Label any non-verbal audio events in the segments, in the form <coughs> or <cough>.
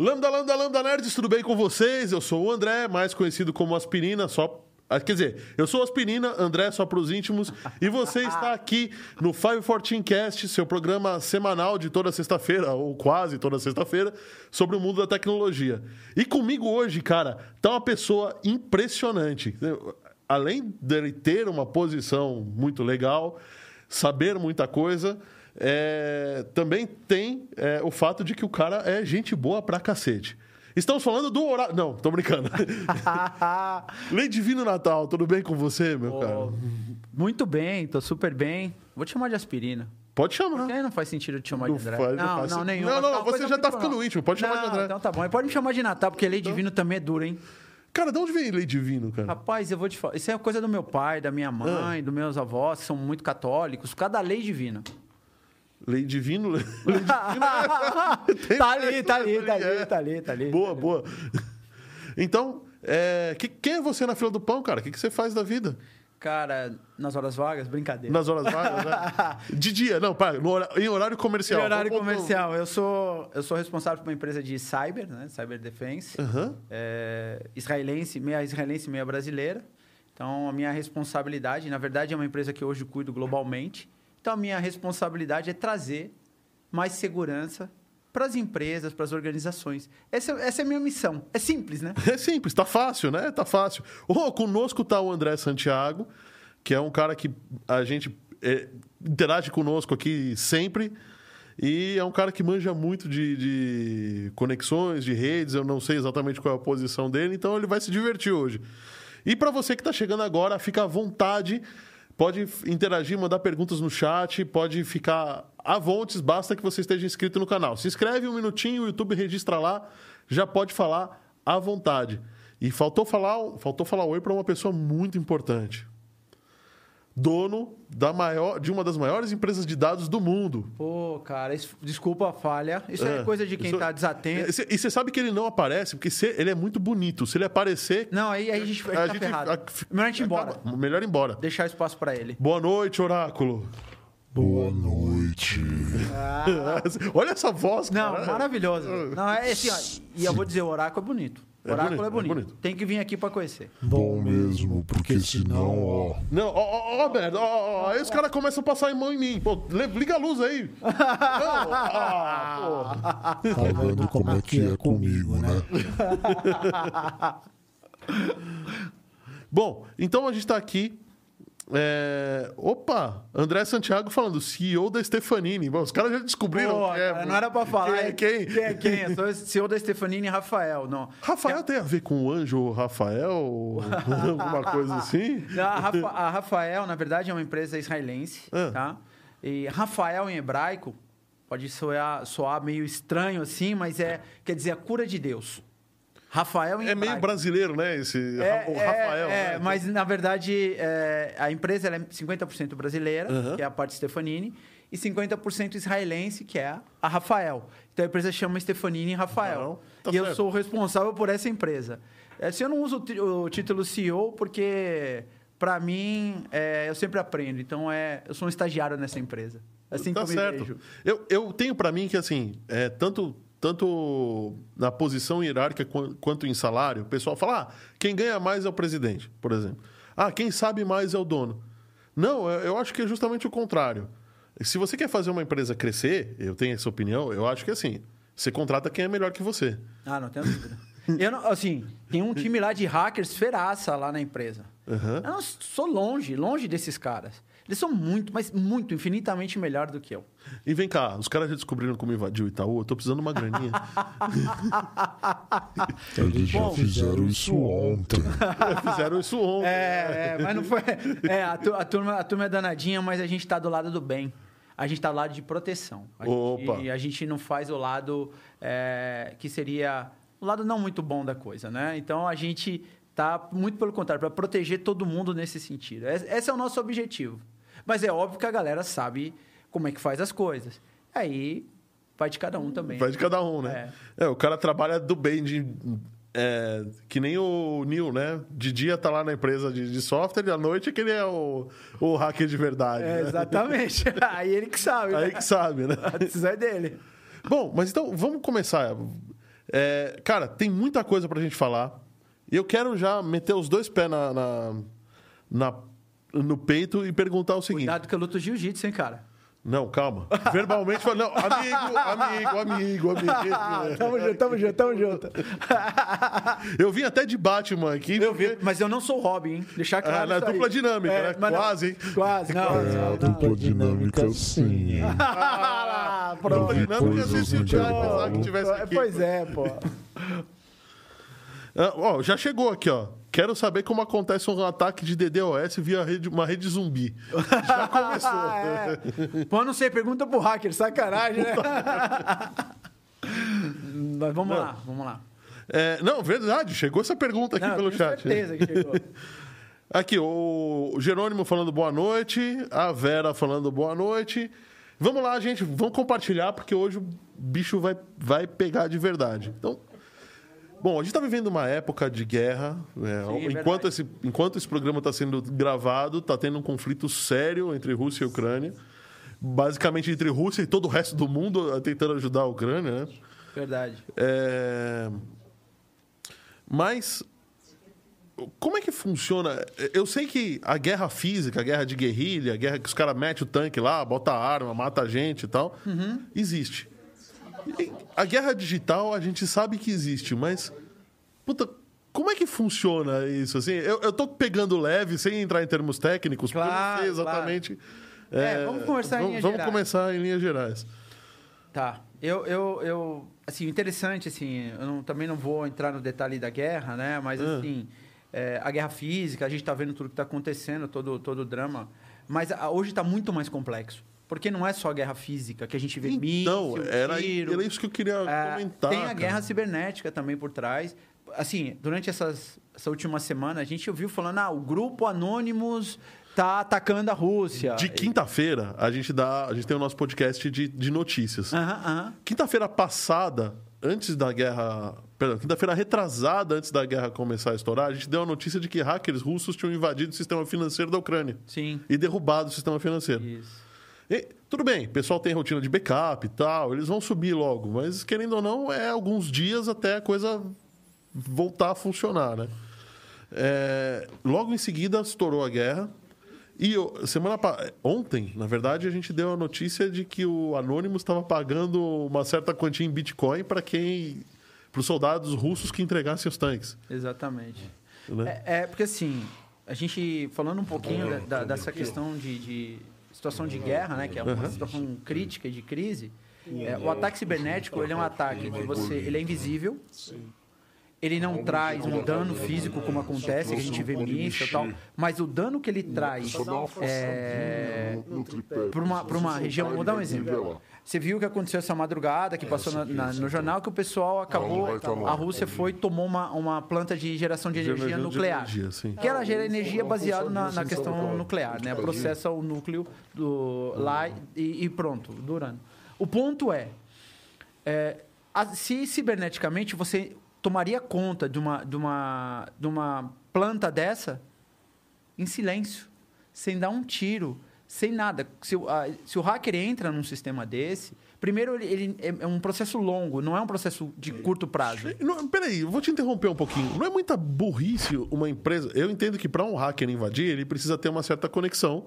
Lambda, lambda, lambda nerds, tudo bem com vocês? Eu sou o André, mais conhecido como Aspirina, só ah, Quer dizer, eu sou Aspirina, André só para os íntimos, e você <laughs> está aqui no 514 Cast, seu programa semanal de toda sexta-feira, ou quase toda sexta-feira, sobre o mundo da tecnologia. E comigo hoje, cara, tá uma pessoa impressionante. Além dele ter uma posição muito legal, saber muita coisa, é, também tem é, o fato de que o cara é gente boa pra cacete. Estamos falando do horário. Não, tô brincando. <laughs> Lei Divino Natal, tudo bem com você, meu Pô, cara? Muito bem, tô super bem. Vou te chamar de aspirina. Pode chamar. Porque aí não faz sentido te chamar Não de André. faz, não não, faz não, nenhum. Não, não, Tá você já tá ficando íntimo, pode chamar de Não, André. Então tá bom. Mas pode me chamar de Natal, porque lei divino também é dura, hein? Cara, de onde vem Lei Divino, cara? Rapaz, eu vou te falar. Isso é coisa do meu pai, da minha Ah. mãe, dos meus avós, que são muito católicos. Cada lei divina. Lei Divino? <laughs> Lei <laughs> tá ali, tá ali, tá ali, É. tá ali, tá ali. Boa, boa. Então, é, que- quem é você na fila do pão, cara? O que, que você faz da vida? Cara, nas horas vagas, brincadeira. Nas horas vagas, né? <laughs> De dia, não, para, hora- em horário comercial. Em horário Vamos- comercial. Eu sou, eu sou responsável por uma empresa de cyber, né? Cyber Defense. Aham. é, israelense, meia israelense, meia brasileira. Então, a minha responsabilidade, na verdade, é uma empresa que hoje cuido globalmente. Então, a minha responsabilidade é trazer mais segurança para as empresas, para as organizações. Essa, essa é a minha missão. É simples, né? É simples, tá fácil, né? Tá fácil. Oh, conosco tá o André Santiago, que é um cara que a gente é, interage conosco aqui sempre. E é um cara que manja muito de, de conexões, de redes. Eu não sei exatamente qual é a posição dele, então ele vai se divertir hoje. E para você que está chegando agora, fica à vontade. Pode interagir, mandar perguntas no chat, pode ficar à vontade, basta que você esteja inscrito no canal. Se inscreve um minutinho, o YouTube registra lá, já pode falar à vontade. E faltou falar, faltou falar oi para uma pessoa muito importante. Dono da maior, de uma das maiores empresas de dados do mundo. Pô, cara, isso- desculpa a falha. Isso é, É, coisa de quem isso- está desatento. E cê- E você sabe que ele não aparece, porque se- ele é muito bonito. Se ele aparecer. Não, aí, aí a gente, a gente tá ferrado. a- Melhor a gente ir embora. acaba- melhor ir embora. Deixar espaço para ele. Boa noite, Oráculo. Boa noite. <laughs> Olha essa voz, Não, cara. maravilhoso. Não, é assim, ó, e eu vou dizer, o oráculo é bonito. O É oráculo bonito, é é bonito. bonito. Tem que vir aqui para conhecer. Bom mesmo, porque senão, ó. Não, ó, ó, ó, merda, ó, ó, ó, aí os caras começam a passar a mão em mim. Pô, liga a luz aí. Não, <laughs> ah, Tá vendo como é que é comigo, né? pô. Bom, então a gente tá aqui. É, Opa, André Santiago falando, CEO da Stefanini. Bom, os caras já descobriram Pô, é, não era pra falar. Quem é quem? Quem é quem? CEO da Stefanini e Rafael. Não. Rafael tem a ver com o anjo Rafael? <laughs> Alguma coisa assim? A, Rafa- a Rafael, na verdade, é uma empresa israelense, Ah. tá? E Rafael em hebraico pode soar, soar meio estranho assim, mas é quer dizer a cura de Deus. Rafael em É meio brasileiro, né? Esse É, o é, Rafael. é, né? mas na verdade é, a empresa é 50% brasileira, Aham. que é a parte Stefanini, e 50% israelense, que é a Rafael. Então a empresa chama Stefanini Rafael. Tá e eu certo. sou o responsável por essa empresa. É, se eu não uso o título CEO porque para mim é, eu sempre aprendo. Então é, eu sou um estagiário nessa empresa. Assim tá que eu me certo. vejo. Eu, eu tenho pra mim que, assim, é, tanto, tanto na posição hierárquica quan- quanto em salário, o pessoal fala: ah, quem ganha mais é o presidente, por exemplo. Ah, quem sabe mais é o dono. Não, eu, acho que é justamente o contrário. Se você quer fazer uma empresa crescer, eu tenho essa opinião, eu acho que assim, você contrata quem é melhor que você. Ah, não tenho dúvida. <laughs> Eu não, assim, tem um time lá de hackers feraça lá na empresa. Aham. Eu não sou longe, longe desses caras. Eles são muito, mas muito, infinitamente melhor do que eu. E vem cá, os caras já descobriram como invadiu o Itaú, eu tô precisando de uma graninha. <laughs> Eles já Bom, fizeram isso ontem. <laughs> Fizeram isso ontem. É, é, mas não foi. É, a, tu- a turma, a turma é danadinha, mas a gente tá do lado do bem. A gente tá do lado de proteção. A Opa. Gente, a gente não faz o lado é, que seria o lado não muito bom da coisa, né? Então a gente tá muito pelo contrário, para proteger todo mundo nesse sentido. Esse é o nosso objetivo. Mas é óbvio que a galera sabe como é que faz as coisas. Aí vai de cada um também. Vai de cada um, né? É, o cara trabalha do bem, de, é, que nem o Neil, né? De dia tá lá na empresa de, de software e à noite é que ele é o, o hacker de verdade. É, né? exatamente. <laughs> Aí ele que sabe. Aí né? que sabe, né? A decisão é dele. Bom, mas então vamos começar. É, cara, tem muita coisa pra gente falar. E eu quero já meter os dois pés na, na- na- no peito e perguntar o seguinte. Cuidado que eu luto jiu-jitsu, hein, cara? Não, calma. Verbalmente, fala, não, amigo, amigo, amigo, amigo. tamo junto, tamo junto, tamo junto. Eu vim até de Batman aqui. Eu vi, mas eu não sou o Robin, hein? Deixar Ah, claro na isso aí. dupla dinâmica, né? mas não- Quase, hein? Quase, não. É, a dupla dinâmica sim, hein? Ah, Dupla pronto. dinâmica ser coisas se o Thiago. Kozak tivesse aqui. Pois é, pô. Ah, ó, já chegou aqui, ó. Quero saber como acontece um ataque de DDoS via rede- uma rede zumbi. Já <laughs> começou. É. Pô, não sei, pergunta pro hacker, sacanagem, né? <laughs> Mas vamos Não. lá, vamos lá. É, não, verdade, chegou essa pergunta aqui Não, pelo tenho chat. certeza que chegou. <laughs> Aqui, o Jerônimo falando boa noite, a Vera falando boa noite. Vamos lá, gente, vamos compartilhar, porque hoje o bicho vai, vai pegar de verdade. Então, bom, a gente está vivendo uma época de guerra. né? Sim, é enquanto, verdade. esse, enquanto esse programa está sendo gravado, está tendo um conflito sério entre Rússia e Ucrânia. Basicamente entre Rússia e todo o resto do mundo eh, tentando ajudar a Ucrânia, né? Verdade. É, Mas como é que funciona? Eu sei que a guerra física, a guerra de guerrilha, a guerra que os caras metem o tanque lá, bota a arma, mata a gente e tal, existe. A guerra digital a gente sabe que existe, mas puta, como é que funciona isso assim? Eu, eu tô pegando leve sem entrar em termos técnicos, porque eu não Claro, sei exatamente. É, vamos conversar em vamos, linhas vamos gerais. começar em linhas gerais. Tá. Eu, eu, eu assim, interessante, assim, eu não- também não vou entrar no detalhe da guerra, né? Mas, Ah. assim, é, a guerra física, a gente está vendo tudo que está acontecendo, todo, todo o drama. Mas a- hoje está muito mais complexo. Porque não é só a guerra física, que a gente vê Então, míssil, era, tiro, era isso que eu queria é, comentar. tem a cara. guerra cibernética também por trás. Assim, durante essas, essa última semana, a gente ouviu falando, ah, o grupo Anonymous tá atacando a Rússia. De quinta-feira, a gente dá, a gente tem o nosso podcast de, de notícias. Quinta-feira passada, antes da guerra, perdão, quinta-feira retrasada antes da guerra começar a estourar, a gente deu a notícia de que hackers russos tinham invadido o sistema financeiro da Ucrânia Sim. e derrubado o sistema financeiro. Isso. E, tudo bem, o pessoal tem rotina de backup e tal, eles vão subir logo, mas querendo ou não, é alguns dias até a coisa voltar a funcionar, né? É, logo em seguida estourou a guerra. E eu- semana ontem, na verdade, a gente deu a notícia de que o Anonymous estava pagando uma certa quantia em Bitcoin para quem para os soldados russos que entregassem os tanques. Exatamente. Né? É, é, porque assim, a gente falando um pouquinho da- da- dessa questão de, de situação de guerra, né, que é uma situação crítica e de crise, é, o ataque cibernético ele é um ataque que você, ele é invisível, ele não traz um dano físico como acontece, que a gente vê míssil e tal, mas o dano que ele traz é, para uma, pra uma região, vou dar um exemplo. Você viu o que aconteceu essa madrugada, que passou na- na- no jornal, que o pessoal acabou, a Rússia foi e tomou uma, uma planta de geração de energia nuclear. energia, sim. Que ela gera energia baseada na, na questão nuclear, né? Processa o núcleo do, lá e, e pronto, do urânio. O ponto é, é, a- se ciberneticamente você tomaria conta de uma, de, uma, de uma planta dessa em silêncio, sem dar um tiro, sem nada. Se, o- a- se o hacker entra num sistema desse, primeiro ele, ele é, é um processo longo, não é um processo de curto prazo. Não, peraí, eu vou te interromper um pouquinho. Não é muita burrice uma empresa. Eu entendo que para um hacker invadir, ele precisa ter uma certa conexão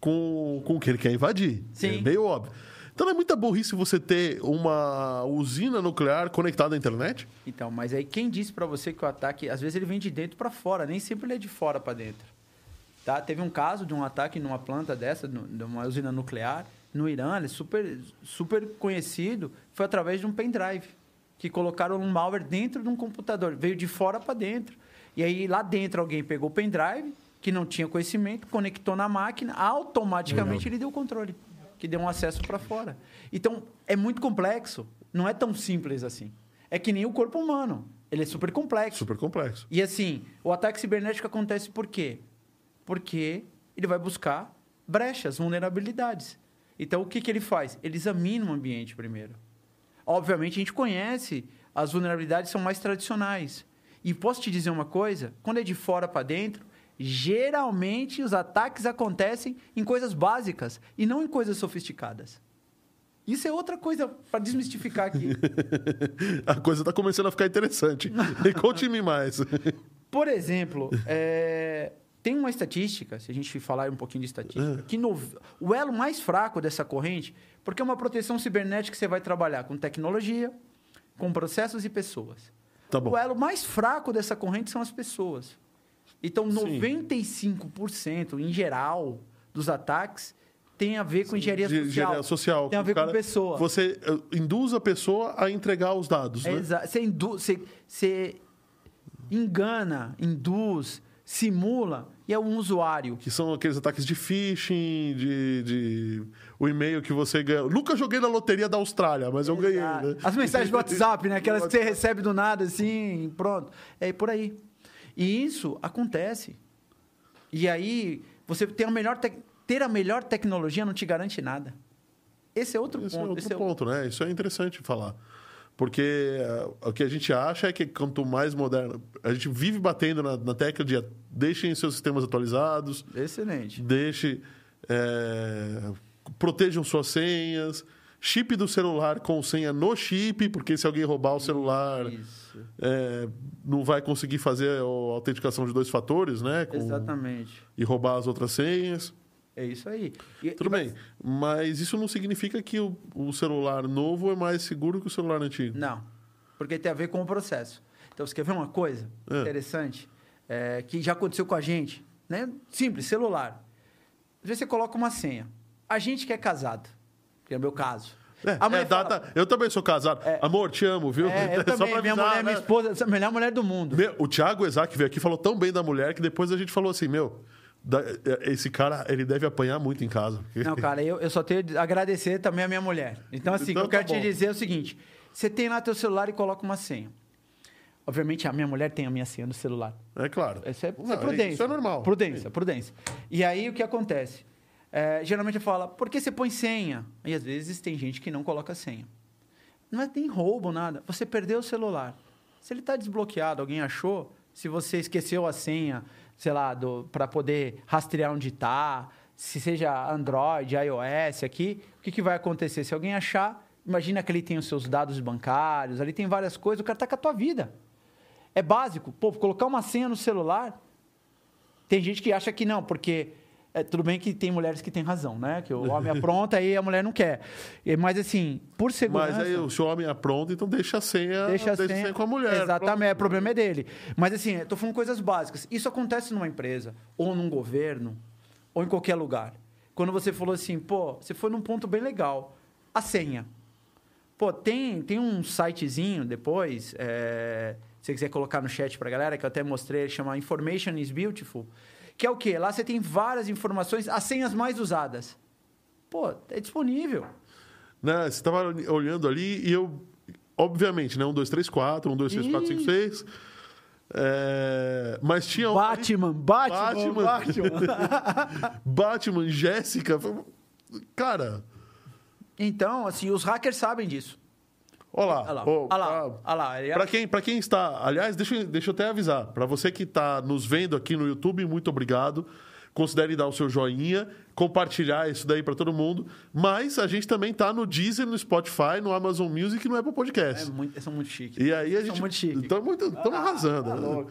com, com o que ele quer invadir. Sim. É meio óbvio. Então é muita burrice você ter uma usina nuclear conectada à internet? Então, mas aí quem disse para você que o ataque, às vezes ele vem de dentro para fora, nem sempre ele é de fora para dentro. Tá? Teve um caso de um ataque numa planta dessa, de uma usina nuclear, no Irã, ele é super, super conhecido, foi através de um pendrive, que colocaram um malware dentro de um computador, veio de fora para dentro. E aí lá dentro alguém pegou o pendrive, que não tinha conhecimento, conectou na máquina, automaticamente ele deu o controle, que deu um acesso para fora. Então, é muito complexo, não é tão simples assim. É que nem o corpo humano, ele é super complexo. Super complexo. E assim, o ataque cibernético acontece por quê? Porque ele vai buscar brechas, vulnerabilidades. Então, o que, que ele faz? Ele examina o ambiente primeiro. Obviamente, a gente conhece as vulnerabilidades são mais tradicionais. E posso te dizer uma coisa? Quando é de fora para dentro, geralmente os ataques acontecem em coisas básicas e não em coisas sofisticadas. Isso é outra coisa para desmistificar aqui. <laughs> A coisa está começando a ficar interessante. <laughs> Conte-me mais. <laughs> Por exemplo, é, tem uma estatística, se a gente falar um pouquinho de estatística, que no- o elo mais fraco dessa corrente, porque é uma proteção cibernética que você vai trabalhar com tecnologia, com processos e pessoas. Tá. O elo mais fraco dessa corrente são as pessoas. Então, Sim. 95% em geral dos ataques tem a ver com engenharia social. engenharia social. Tem a ver cara- com pessoa. Você eh, induz a pessoa a entregar os dados, né? Exa- Você, indu- você, você engana, induz, simula e é um usuário. Que são aqueles ataques de phishing, de, de o e-mail que você ganha. Nunca joguei na loteria da Austrália, mas eu ganhei, né? As mensagens do WhatsApp, né? Aquelas que você <laughs> recebe do nada, assim, pronto. É por aí. E isso acontece. E aí, você ter a melhor, tec- ter a melhor tecnologia não te garante nada. Esse é outro Esse é ponto. outro Esse é o- ponto, né? Isso é interessante falar. Porque eh, o que a gente acha é que quanto mais moderno. A gente vive batendo na, na tecla de deixem seus sistemas atualizados, Excelente. deixe. eh, protejam suas senhas. Chip do celular com senha no chip, porque se alguém roubar o celular, eh, não vai conseguir fazer a autenticação de dois fatores, né? Com- Exatamente. E roubar as outras senhas. É isso aí. E- Tudo bem, mas isso não significa que o, o celular novo é mais seguro que o celular antigo. Não, porque tem a ver com o processo. Então, você quer ver uma coisa É. interessante? É, que já aconteceu com a gente, né? Simples, celular. Às vezes você coloca uma senha. A gente que é casado, que é o meu caso. É, a é fala, data. Eu também sou casado. É. Amor, te amo, viu? É, eu <laughs> Só também, pra minha avisar, mulher, minha né? esposa, a melhor mulher do mundo. Meu, o Thiago Exac veio aqui e falou tão bem da mulher que depois a gente falou assim: Meu, esse cara, ele deve apanhar muito em casa. <laughs> Não, cara, eu, eu só tenho a agradecer também a minha mulher. Então, assim, Então o que eu tá quero te bom. dizer é o seguinte: você tem lá teu celular e coloca uma senha. Obviamente, a minha mulher tem a minha senha no celular. É claro. Isso é, Não, é prudência. Isso é normal. Prudência, prudência. E aí o que acontece? É, geralmente fala, por que você põe senha? E às vezes tem gente que não coloca senha. Não é nem roubo, nada. Você perdeu o celular. Se ele está desbloqueado, alguém achou, se você esqueceu a senha, sei lá, para poder rastrear onde está, se seja Android, iOS aqui, o que, que vai acontecer? Se alguém achar, imagina que ele tem os seus dados bancários, ali tem várias coisas, o cara está com a tua vida. É básico. Pô, colocar uma senha no celular. Tem gente que acha que não, porque é, tudo bem que tem mulheres que têm razão, né? Que o <laughs> homem apronta e a mulher não quer. E- Mas assim, por segurança. Mas aí o seu homem apronta, então deixa a senha, Deixa a senha, com a mulher. Exatamente, o problema é dele. Mas assim, tô falando coisas básicas. Isso acontece numa empresa, ou num governo, ou em qualquer lugar. Quando você falou assim, pô, você foi num ponto bem legal. A senha. Pô, tem, tem um sitezinho depois, é, se você quiser colocar no chat pra galera, que eu até mostrei, chama Information is Beautiful. Que é o quê? Lá você tem várias informações, as senhas mais usadas. Pô, é disponível. Né? Você estava olhando ali e eu, obviamente, né? Um, dois, três, quatro, um, dois, três, quatro, cinco, seis. É, Mas tinha um. Batman, Batman, Batman. Batman. <laughs> Batman, Jéssica. Cara, Então, assim, os hackers sabem disso. Olha lá. Olha lá, olha lá, pra- olha lá. Ele- Para quem, pra quem está. Aliás, deixa, eu- deixa eu até avisar. Para você que está nos vendo aqui no YouTube, muito obrigado. Considere dar o seu joinha, compartilhar isso daí para todo mundo. Mas a gente também tá no Deezer, no Spotify, no Amazon Music e no Apple É Podcast. muito, eles são muito chiques. E aí a São gente. muito chiques. Estamos muito, estamos Ah, arrasando. tá.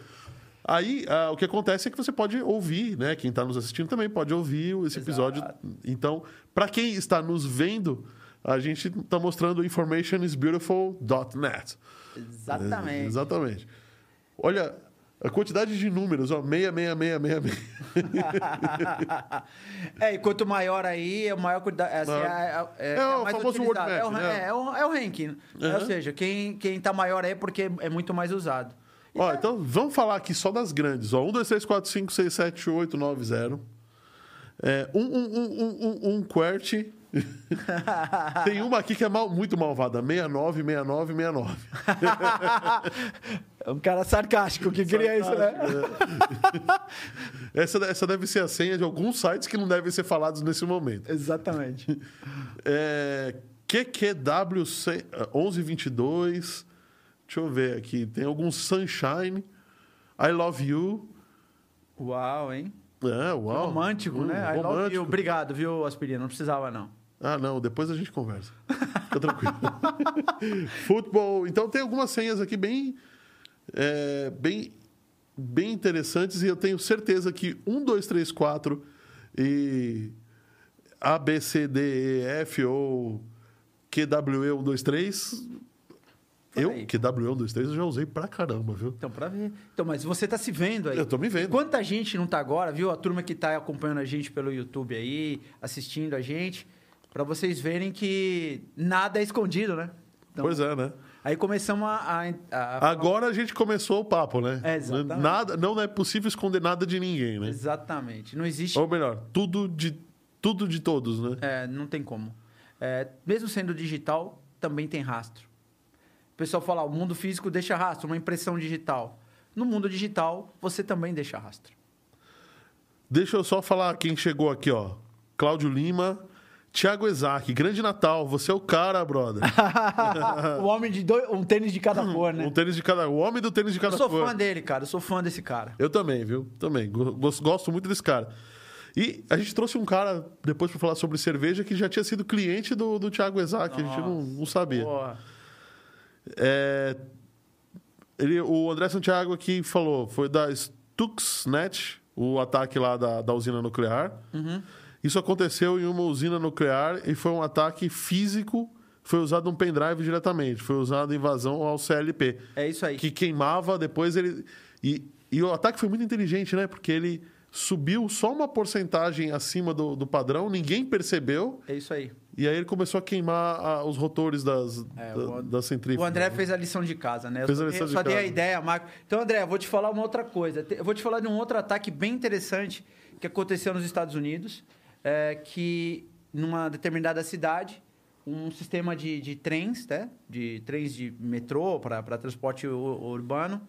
Aí, ah, o que acontece é que você pode ouvir, né? Quem está nos assistindo também pode ouvir esse episódio. Então, para quem está nos vendo, a gente está mostrando informationisbeautiful.net. Exatamente. É, exatamente. Olha, a quantidade de números, ó, 66666. <laughs> é, e quanto maior aí, é o maior cuidado. Assim, Maior. é, é, É o mais famoso word é, o, map, né? é, é o, é o ranking. Uhum. Ou seja, quem, quem tá maior aí é porque é muito mais usado. Ó, então vamos falar aqui só das grandes. Ó, 1, 2, 3, 4, 5, 6, 7, 8, 9, 0. É, um, um, um, um, um, um QWERTY. <laughs> Tem uma aqui que é mal- muito malvada. 69, 69, 69. é um cara sarcástico que cria isso, né? Essa, essa deve ser a senha de alguns sites que não devem ser falados nesse momento. Exatamente. <laughs> É, QQW 1122. Deixa eu ver aqui. Tem alguns Sunshine. I Love You. Uau, hein? É, uau. Romântico, Hum, né? I love you. romântico. Obrigado, viu, Aspirina? Não precisava, não. Ah, não, depois a gente conversa. Fica tranquilo. <laughs> Futebol. Então tem algumas senhas aqui bem, é, bem, bem interessantes e eu tenho certeza que 1, 2, 3, 4 e A, B, C, D, E, F ou QWE 1, 2, 3. Eu. QWE 1, 2, 3, eu já usei pra caramba, viu? Então, pra ver. Então, mas você tá se vendo aí. Eu tô me vendo. Quanta gente não tá agora, viu? A turma que tá acompanhando a gente pelo YouTube aí, assistindo a gente, pra vocês verem que nada é escondido, né? Então, Pois é, né? Aí começamos a. a- a- Agora a gente começou o papo, né? É, exatamente. Nada, não é possível esconder nada de ninguém, né? Exatamente. Não existe. Ou melhor, tudo de, tudo de todos, né? É, não tem como. É, mesmo sendo digital, também tem rastro. O pessoal fala, o mundo físico deixa rastro, uma impressão digital. No mundo digital, você também deixa rastro. Deixa eu só falar quem chegou aqui, ó. Cláudio Lima, Thiago Ezak, Grande Natal, você é o cara, brother. <laughs> o homem de dois, um tênis de cada cor, né? Um tênis de cada, o homem do tênis de Eu cada sou cor. fã dele, cara. Eu sou fã desse cara. Eu também, viu? Também. Go- Gosto, muito desse cara. E a gente trouxe um cara depois para falar sobre cerveja que já tinha sido cliente do, do Thiago Ezak, a gente não, não sabia. Porra. É, ele, o André Santiago aqui falou, foi da Stuxnet, o ataque lá da, da usina nuclear. Isso aconteceu em uma usina nuclear e foi um ataque físico, foi usado um pendrive diretamente, foi usado invasão ao CLP, É isso aí. que queimava, depois ele... E, e o ataque foi muito inteligente, né? Porque ele subiu só uma porcentagem acima do, do padrão, ninguém percebeu, É isso aí. e aí ele começou a queimar ah, os rotores das, É, da, o- das centrífugas. O André fez a lição de casa, né? Fez a só, lição eu de só dei a casa. ideia, Marco. Então, André, eu vou te falar uma outra coisa. Eu vou te falar de um outro ataque bem interessante que aconteceu nos Estados Unidos, é, que numa determinada cidade, um sistema de, de trens, né? De trens de metrô para transporte urbano,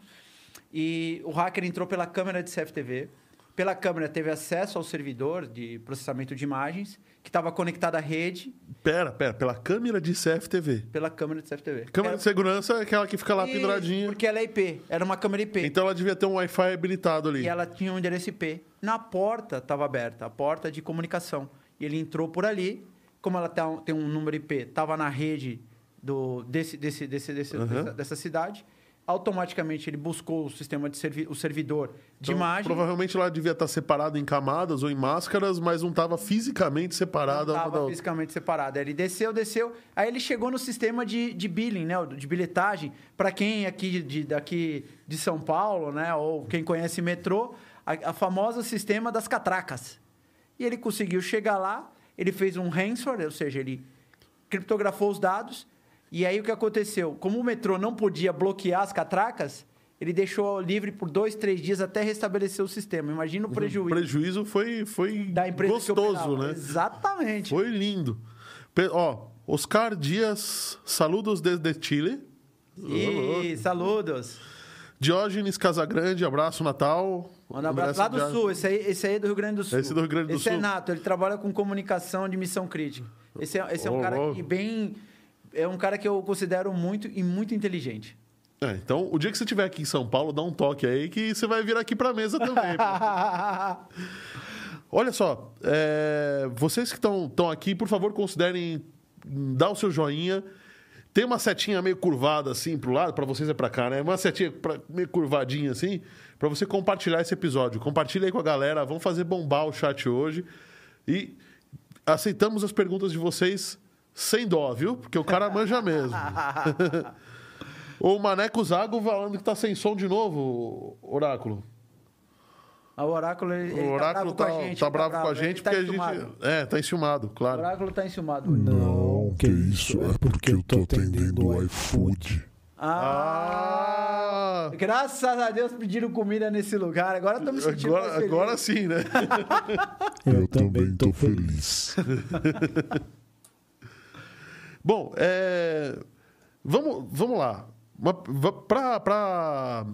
e o hacker entrou pela câmera de CFTV. Pela câmera teve acesso ao servidor de processamento de imagens, que estava conectado à rede Pera, pera, pela câmera de CFTV. pela câmera de CFTV. Câmera Era- de segurança é aquela que fica lá Isso, penduradinha. Porque ela é IP, era uma câmera IP. Então ela devia ter um Wi-Fi habilitado ali. E ela tinha um endereço IP. Na porta estava aberta, a porta de comunicação. E ele entrou por ali, como ela tá- tem um número IP, estava na rede do, desse, desse, desse, desse- Uhum. dessa, dessa cidade. Automaticamente ele buscou o sistema de servi o servidor de Então, imagem. Provavelmente ela devia estar separada em camadas ou em máscaras, mas não estava fisicamente separada da Estava fisicamente separada. Ele desceu, desceu. Aí ele chegou no sistema de, de billing, né? De bilhetagem. Para quem aqui de, daqui de São Paulo, né? Ou quem conhece metrô, a, a famosa sistema das catracas. E ele conseguiu chegar lá. Ele fez um ransomware, ou seja, ele criptografou os dados. E aí o que aconteceu? Como o metrô não podia bloquear as catracas, ele deixou livre por dois, três dias até restabelecer o sistema. Imagina o O prejuízo prejuízo foi, foi da empresa gostoso, né? Exatamente. Foi lindo. Ó, Oscar Dias, saludos desde Chile. E saludos. Diógenes Casagrande, abraço Natal. Manda um abraço lá do Sul. Esse aí, esse aí é do Rio Grande do Sul. Esse é do Rio Grande do Esse é Sul. nato. Ele trabalha com comunicação de missão crítica. Esse é, esse é um cara louco. que bem... É um cara que eu considero muito e muito inteligente. É, então, o dia que você estiver aqui em São Paulo, dá um toque aí que você vai vir aqui pra mesa também. <laughs> Olha só, é, vocês que estão aqui, por favor, considerem dar o seu joinha. Tem uma setinha meio curvada assim pro lado, para vocês é para cá, né? Uma setinha pra- meio curvadinha assim, para você compartilhar esse episódio. Compartilha aí com a galera, vamos fazer bombar o chat hoje. E aceitamos as perguntas de vocês sem dó, viu? Porque o cara manja mesmo. <laughs> O Maneco Zago falando que tá sem som de novo, Oráculo. o Oráculo, ele, O Oráculo tá, tá bravo com a gente. tá ele bravo com a gente tá porque a enciumado. gente. É, tá enciumado, O claro. Oráculo tá enciumado. Não, que isso, é porque eu tô atendendo o iFood. Ah, Ah! Graças a Deus pediram comida nesse lugar. Agora estamos sentindo mais Agora, feliz. agora sim, né? <laughs> Eu também tô feliz. <laughs> Bom, é, vamos, vamos lá. Para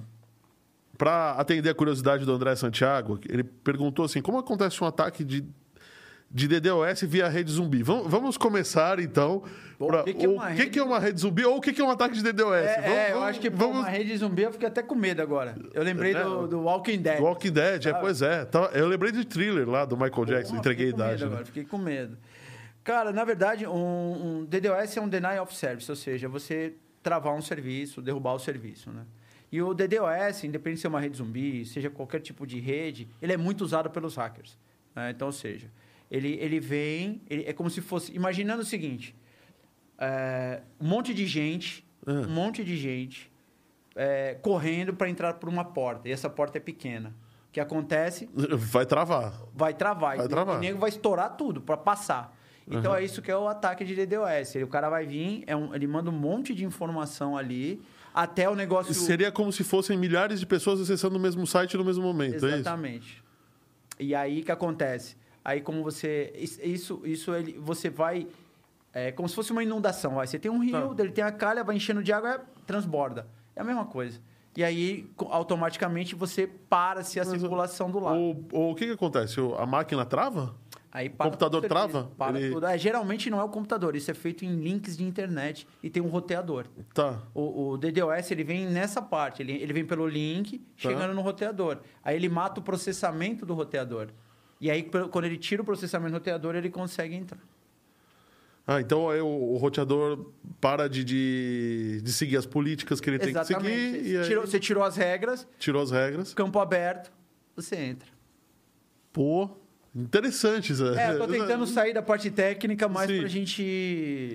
para atender a curiosidade do André Santiago, ele perguntou assim: como acontece um ataque de, de DDoS via rede zumbi? Vamos, vamos começar então. Bom, pra- o que que é o que, rede- que é uma rede zumbi ou o que, que é um ataque de DDoS? É, Vamos- é, eu vamos- acho que pô, vamos uma rede zumbi eu fiquei até com medo agora. Eu lembrei É, do, do Walking Dead. Walking Dead, é, pois é. Tá- Eu lembrei de thriller lá do Michael Jackson, Porra, entreguei a idade. medo né? agora, fiquei com medo. Cara, na verdade, um, um DDoS é um Deny of Service, ou seja, você travar um serviço, derrubar o serviço, né? E o DDoS, independente de ser uma rede zumbi, seja qualquer tipo de rede, ele é muito usado pelos hackers. Né? Então, ou seja, ele, ele vem, ele, é como se fosse... Imaginando o seguinte, é, um monte de gente, um monte de gente é, correndo para entrar por uma porta, e essa porta é pequena. O que acontece? <laughs> Vai travar. vai travar. Vai e travar. o nego vai estourar tudo para passar. Então Uhum. é isso que é o ataque de DDoS. Ele, o cara vai vir, é um- ele manda um monte de informação ali, até o negócio. Seria como se fossem milhares de pessoas acessando o mesmo site no mesmo momento, é isso? Exatamente. E aí o que acontece? Aí como você. is- Isso, isso ele, você vai. É como se fosse uma inundação. Vai. Você tem um rio, Tá. ele tem a calha, vai enchendo de água, transborda. É a mesma coisa. E aí, automaticamente, você para-se a Mas o- circulação do lado. Ou o que, que acontece? O- A máquina trava? Aí para computador tudo o trava? Para Ele- tudo. É, geralmente não é o computador, isso é feito em links de internet e tem um roteador. Tá. O, o DDoS ele vem nessa parte, ele, ele vem pelo link, chegando no roteador. Aí ele mata o processamento do roteador. E aí, quando ele tira o processamento do roteador, ele consegue entrar. Ah, então aí o, o roteador para de, de, de seguir as políticas que ele tem que seguir e aí Tirou- você tirou as regras, tirou as regras. campo aberto, você entra. Pô, interessante, Zé. É, eu tô tentando sair da parte técnica, mas Sim. pra gente.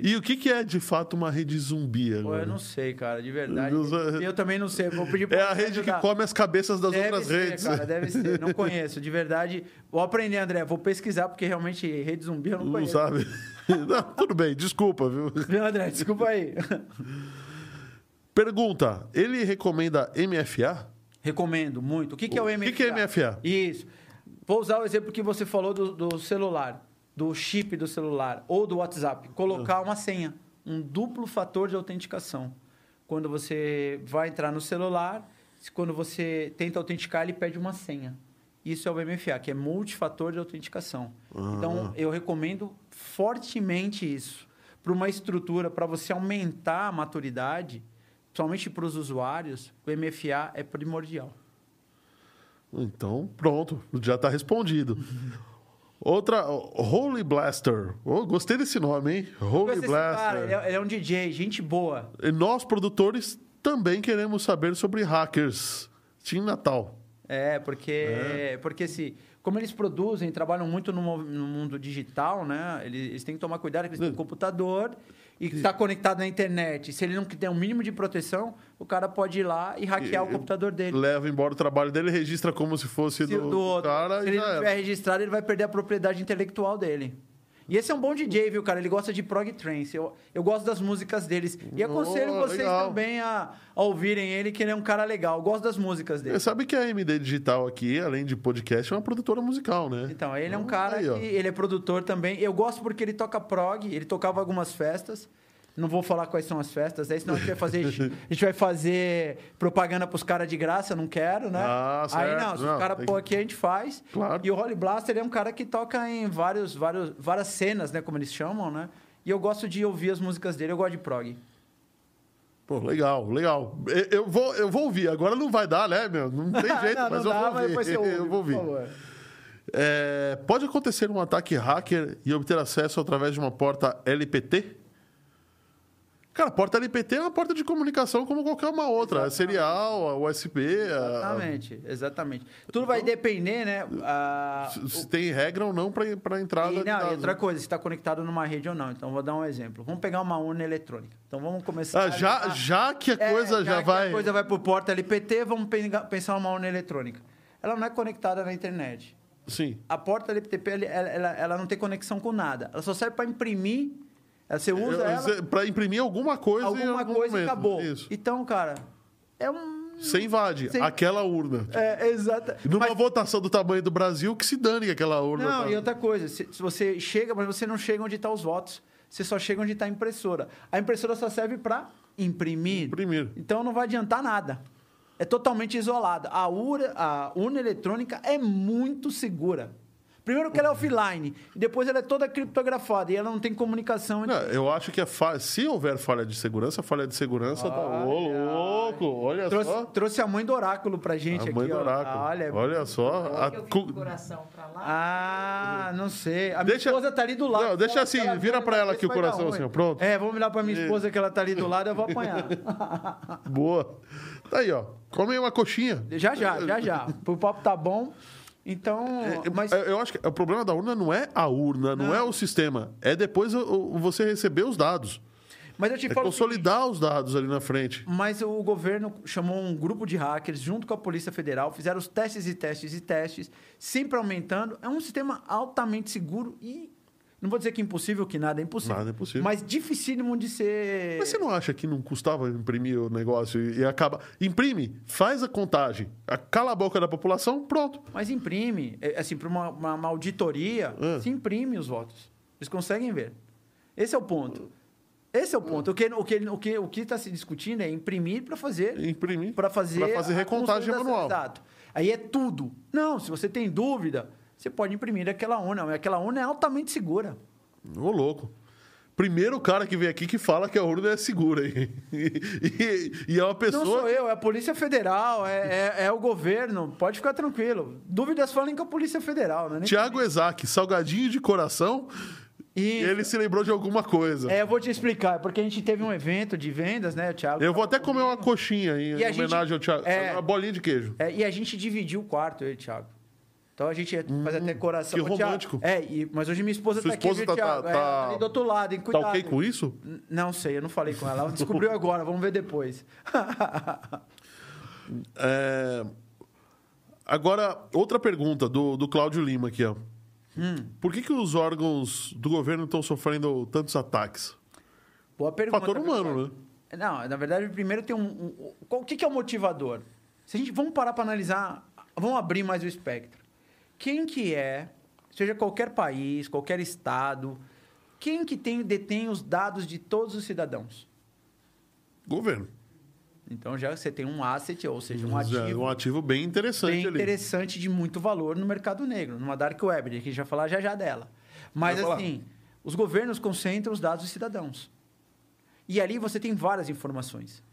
E o que, que é de fato uma rede zumbi Pô, agora? eu não sei, cara, de verdade. Eu não- Eu também não sei. eu Vou pedir <laughs> pra É a rede que ajudar. come as cabeças das Deve outras ser, redes. cara, deve <laughs> ser. Não conheço, de verdade. Vou aprender, André. Vou pesquisar, porque realmente rede zumbi eu não, Não conheço. sabe? <laughs> Não, tudo bem, desculpa, viu? Viu, André? Desculpa aí. Pergunta: ele recomenda MFA? Recomendo muito. O que, que é o O MFA? que que é MFA? Isso. Vou usar o exemplo que você falou do, do celular, do chip do celular ou do WhatsApp. Colocar uma senha, um duplo fator de autenticação. Quando você vai entrar no celular, quando você tenta autenticar, ele pede uma senha. Isso é o MFA, que é multifator de autenticação. Então, eu recomendo fortemente isso para uma estrutura, para você aumentar a maturidade, principalmente para os usuários, o MFA é primordial. Então, pronto, já está respondido. Outra, Holy Blaster. Oh, gostei desse nome, hein? Holy Blaster. cara, ele é, ele é um DJ, gente boa. E nós, produtores, também queremos saber sobre hackers. Team Natal. É, porque, porque se, como eles produzem, trabalham muito no, no mundo digital, né? Eles, eles têm que tomar cuidado, eles têm um computador e está conectado na internet. Se ele não tem um mínimo de proteção, o cara pode ir lá e hackear E- o computador dele. Leva embora o trabalho dele, registra como se fosse Se- do, do outro. cara Se ele não tiver registrado, ele vai perder a propriedade intelectual dele. E esse é um bom DJ, viu, cara? Ele gosta de prog trance. Eu, eu gosto das músicas deles. E aconselho Oh, vocês legal. também a, a ouvirem ele, que ele é um cara legal. Eu gosto das músicas dele. Você sabe que a MD Digital aqui, além de podcast, é uma produtora musical, né? Então, ele é um cara Aí, que ele é produtor também. Eu gosto porque ele toca prog, ele tocava algumas festas. Não vou falar quais são as festas, aí senão a gente vai fazer, a gente vai fazer propaganda pros caras de graça, não quero, né? Ah, aí certo. não, se Não, o cara pôr aqui, a gente faz. Claro. E o Holy Blaster é um cara que toca em vários, vários, várias cenas, né? Como eles chamam, né? E eu gosto de ouvir as músicas dele, eu gosto de prog. Pô, legal, legal. Eu- vou, eu vou ouvir. Agora não vai dar, né, meu? Não <laughs> tem jeito, não, mas não eu dá, vou mas ouvir. <laughs> eu vou ouvir. É, pode acontecer um ataque hacker e obter acesso através de uma porta LPT? Cara, porta LPT é uma porta de comunicação como qualquer uma outra. É serial, a USB. a- Exatamente, exatamente. Tudo vai depender, né? a- se- tem regra ou não para entrada E, não, e outra né? coisa, se está conectado numa rede ou não. Então, vou dar um exemplo. Vamos pegar uma urna eletrônica. Então, vamos começar... Ah, já, a- já que a É, coisa já, que vai. A coisa vai por porta LPT, vamos pensar numa urna eletrônica. Ela não é conectada na internet. Sim. A porta LPT, ela, ela, ela não tem conexão com nada. Ela só serve para imprimir. Você usa ela, Para imprimir alguma coisa. alguma algum coisa e momento. acabou. Isso. Então, cara, é um... Você invade Sim. aquela urna. É, exata. Numa Mas- votação do tamanho do Brasil, que se dane aquela urna. Não, tá? e outra coisa, se, se você chega, mas você não chega onde estão os votos. Você só chega onde está a impressora. A impressora só serve para imprimir. Imprimir. Então não vai adiantar nada. É totalmente isolada. A a urna eletrônica é muito segura. Primeiro que ela é offline, e depois ela é toda criptografada e ela não tem comunicação entre Não, eu acho que a fa- se houver falha de segurança, a falha de segurança tá. Ô, louco! Olha Trouxe, só. trouxe a mãe do oráculo pra gente A mãe aqui, do ó. oráculo. Olha, Olha só. a cu- o coração pra lá. Ah, não sei. A minha Deixa- esposa tá ali do lado. Não, deixa assim, ela vira pra ela aqui o coração, assim, ó, pronto. É, vamos virar pra minha esposa que ela tá ali do lado, eu vou <laughs> apanhar. Boa. Tá aí, ó. Come uma coxinha. já, já, já, já. O papo tá bom. Então, mas Eu eu acho que o problema da urna não é a urna, não, Não. é o sistema. É depois você receber os dados. mas eu te É falo consolidar os dados ali na frente. Mas o governo chamou um grupo de hackers junto com a Polícia Federal, fizeram os testes e testes e testes, sempre aumentando. É um sistema altamente seguro e não vou dizer que é impossível, que nada é impossível. Nada é impossível. Mas dificílimo de ser. Mas você não acha que não custava imprimir o negócio e, e acaba. Imprime, faz a contagem, a- cala a boca da população, pronto. Mas imprime, é, assim, para uma, uma, uma auditoria, Ah. se imprime os votos. Eles conseguem ver. Esse é o ponto. Esse é o ponto. O que o que o que o que está se discutindo é imprimir para fazer Imprimir. para fazer Pra fazer recontagem manual. Exato. Aí é tudo. Não, se você tem dúvida, você pode imprimir aquela urna. Aquela urna é altamente segura. Ô, louco. Primeiro cara que vem aqui que fala que a urna é segura. hein? E, <laughs> e- e é uma Não pessoa. sou eu, é a Polícia Federal, é, é, é o governo. Pode ficar tranquilo. Dúvidas falem com a Polícia Federal, né? Tiago Ezac, salgadinho de coração, E ele se lembrou de alguma coisa. É, eu vou te explicar, porque a gente teve um evento de vendas, né, Thiago? Eu vou até comer uma coxinha em E a gente- homenagem ao Tiago. é. Uma bolinha de queijo. É, e a gente dividiu o quarto, eu e o Thiago. Então a gente faz até coração. Hum, que Ô, Thiago, romântico. É, e- mas hoje minha esposa Sua tá aqui, esposa viu, tá- Thiago? tá- É, tá- ali do outro lado, hein? Tá Cuidado. ok com isso? Não sei, eu não falei com ela. Ela descobriu <laughs> agora, vamos ver depois. <laughs> É, Agora, outra pergunta do, do Cláudio Lima aqui, ó. Hum. Por que, que os órgãos do governo estão sofrendo tantos ataques? Boa pergunta. Fator humano, né? Não, na verdade, primeiro tem um. um- qual- o que, que é o motivador? Se a gente vamos parar para analisar, vamos abrir mais o espectro. Quem que é, seja qualquer país, qualquer estado, quem que tem, detém os dados de todos os cidadãos? Governo. Então já você tem um asset, ou seja, um é ativo um ativo bem interessante bem ali. interessante de muito valor no mercado negro, numa dark web, que a gente vai falar já já dela. Mas Vai falar. assim, os governos concentram os dados dos cidadãos. E ali você tem várias informações.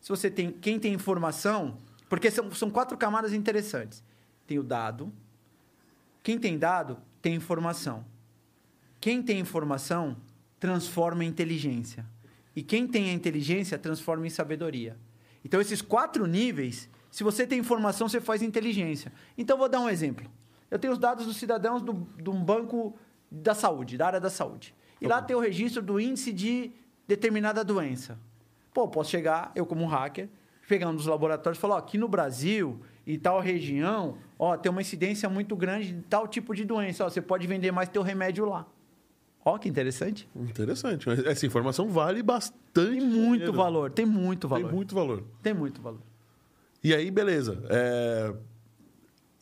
Se você tem quem tem informação, porque são, são quatro camadas interessantes. Tem o dado. Quem tem dado tem informação. Quem tem informação transforma em inteligência. E quem tem a inteligência transforma em sabedoria. Então, esses quatro níveis, se você tem informação, você faz inteligência. Então, vou dar um exemplo. Eu tenho os dados dos cidadãos do, de um banco da saúde, da área da saúde. E lá tem o registro do índice de determinada doença. Pô, posso chegar, eu como hacker, pegar um dos laboratórios e falar, ó, aqui no Brasil e tal região, ó, tem uma incidência muito grande de tal tipo de doença. Ó, você pode vender mais teu remédio lá. Ó, que interessante. Interessante. Mas Essa informação vale bastante. Tem muito dinheiro. valor, tem muito valor. Tem muito valor. Tem muito valor. E aí, beleza. É,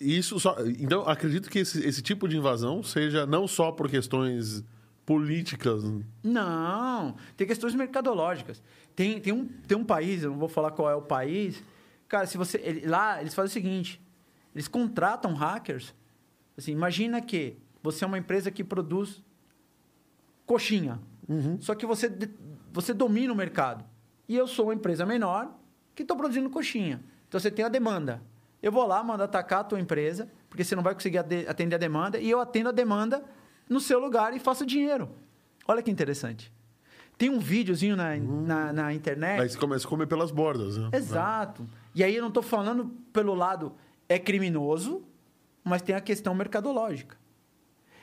Isso só... Então, acredito que esse, esse tipo de invasão seja não só por questões políticas. Não, tem questões mercadológicas. Tem, tem, um, tem um país, eu não vou falar qual é o país. Cara, se você. ele- lá eles fazem o seguinte: eles contratam hackers. Assim, imagina que você é uma empresa que produz coxinha. Só que você, você domina o mercado. E eu sou uma empresa menor que estou produzindo coxinha. Então você tem a demanda. Eu vou lá, mando atacar a tua empresa, porque você não vai conseguir atender a demanda, e eu atendo a demanda no seu lugar e faço dinheiro. Olha que interessante. Tem um videozinho na, na, na internet. Aí você começa a comer pelas bordas, né? Exato. E aí eu não estou falando pelo lado é criminoso, mas tem a questão mercadológica.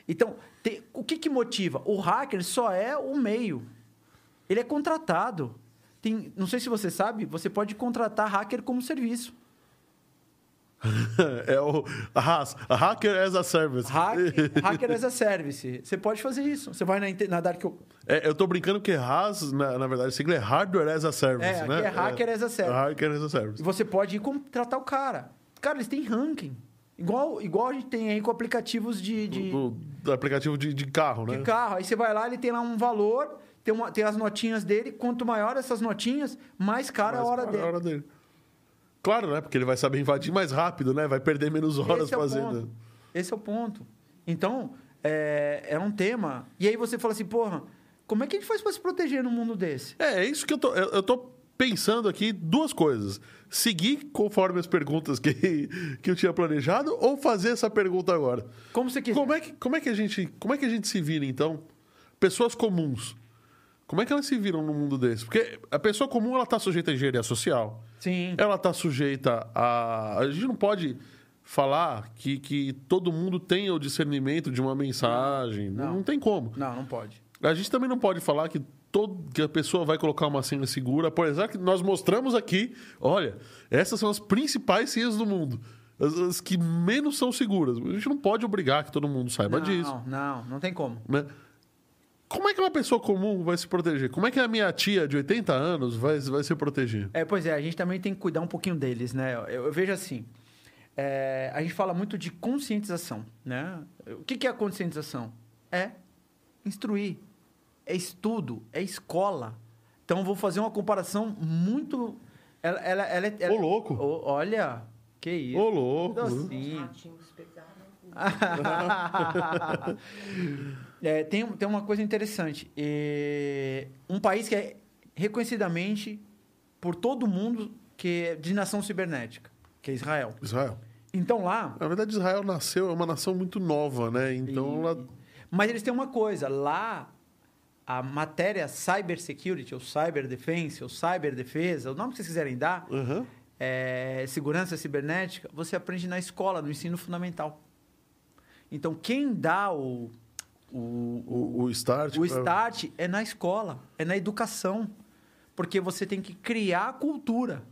Então, tem- o que, que motiva? O hacker só é o meio. Ele é contratado. Tem, não sei se você sabe, você pode contratar hacker como serviço. <laughs> é o HAS, Hacker as a Service. Hacker, <laughs> hacker as a service. Você pode fazer isso. Você vai na, na Dark... É, eu tô brincando porque HAS, na, na verdade, a sigla é Hardware as a Service, É, né? é Hacker as a Service. Hacker as a E Service. você pode ir contratar o cara. Cara, eles têm ranking. Igual, igual a gente tem aí com aplicativos de- de, Do, do aplicativo de, de carro, né? de carro. Aí você vai lá, ele tem lá um valor, tem, uma, tem as notinhas dele. Quanto maior essas notinhas, mais cara Mas a hora dele. a hora dele. Claro, né? Porque ele vai saber invadir mais rápido, né? Vai perder menos horas Esse é fazendo. Esse é o ponto. Então, é, é um tema. E aí você fala assim, porra, como é que a gente faz para se proteger num mundo desse? É, é isso que eu tô, eu, eu tô pensando aqui duas coisas. Seguir conforme as perguntas que, <laughs> que eu tinha planejado ou fazer essa pergunta agora? Como você quiser. Como é que, como é que, a, gente, como é que a gente se vira, então? Pessoas comuns. Como é que elas se viram num mundo desse? Porque a pessoa comum ela está sujeita à engenharia social. Sim. Ela está sujeita a. A gente não pode falar que, que todo mundo tenha o discernimento de uma mensagem. Não, Não. não tem como. Não, não pode. A gente também não pode falar que, todo, que a pessoa vai colocar uma senha segura. Por exemplo, que nós mostramos aqui, olha, essas são as principais senhas do mundo. As, as que menos são seguras. A gente não pode obrigar que todo mundo saiba não, disso. não, não tem como. Né? Como é que uma pessoa comum vai se proteger? Como é que a minha tia de 80 anos vai, vai se proteger? É, pois é, a gente também tem que cuidar um pouquinho deles, né? Eu, eu vejo assim, é, a gente fala muito de conscientização, né? O que, que é a conscientização? É instruir, é estudo, é escola. Então, eu vou fazer uma comparação muito... Ela, ela, ela, é- ela- Ô, louco. Ô, olha, que isso. Ô, louco. Docinho. <laughs> <laughs> É, tem, tem uma coisa interessante. É, um país que é reconhecidamente por todo mundo que é de nação cibernética, que é Israel. Israel. Então lá. Na verdade, Israel nasceu, é uma nação muito nova, né? Então, e- ela... Mas eles têm uma coisa, lá a matéria cyber security, ou cyber defense, ou cyber defesa, o nome que vocês quiserem dar, Aham. é, segurança cibernética, você aprende na escola, no ensino fundamental. Então quem dá o, o, O, o start. O pra- start é na escola, é na educação. Porque você tem que criar a cultura.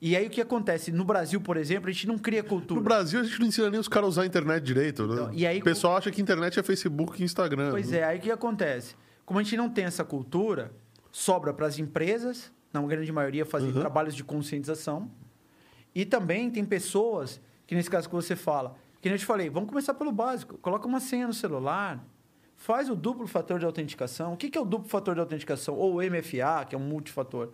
E aí o que acontece? No Brasil, por exemplo, a gente não cria cultura. No Brasil, a gente não ensina nem os caras a usar a internet direito, né? Então, e aí- o pessoal acha que internet é Facebook e Instagram. Pois né? é, aí o que acontece? Como a gente não tem essa cultura, sobra para as empresas, na grande maioria, fazer Uhum. trabalhos de conscientização. E também tem pessoas, que nesse caso que você fala, que nem eu te falei, vamos começar pelo básico. Coloca uma senha no celular, faz o duplo fator de autenticação. O que é o duplo fator de autenticação? Ou o MFA, que é um multifator.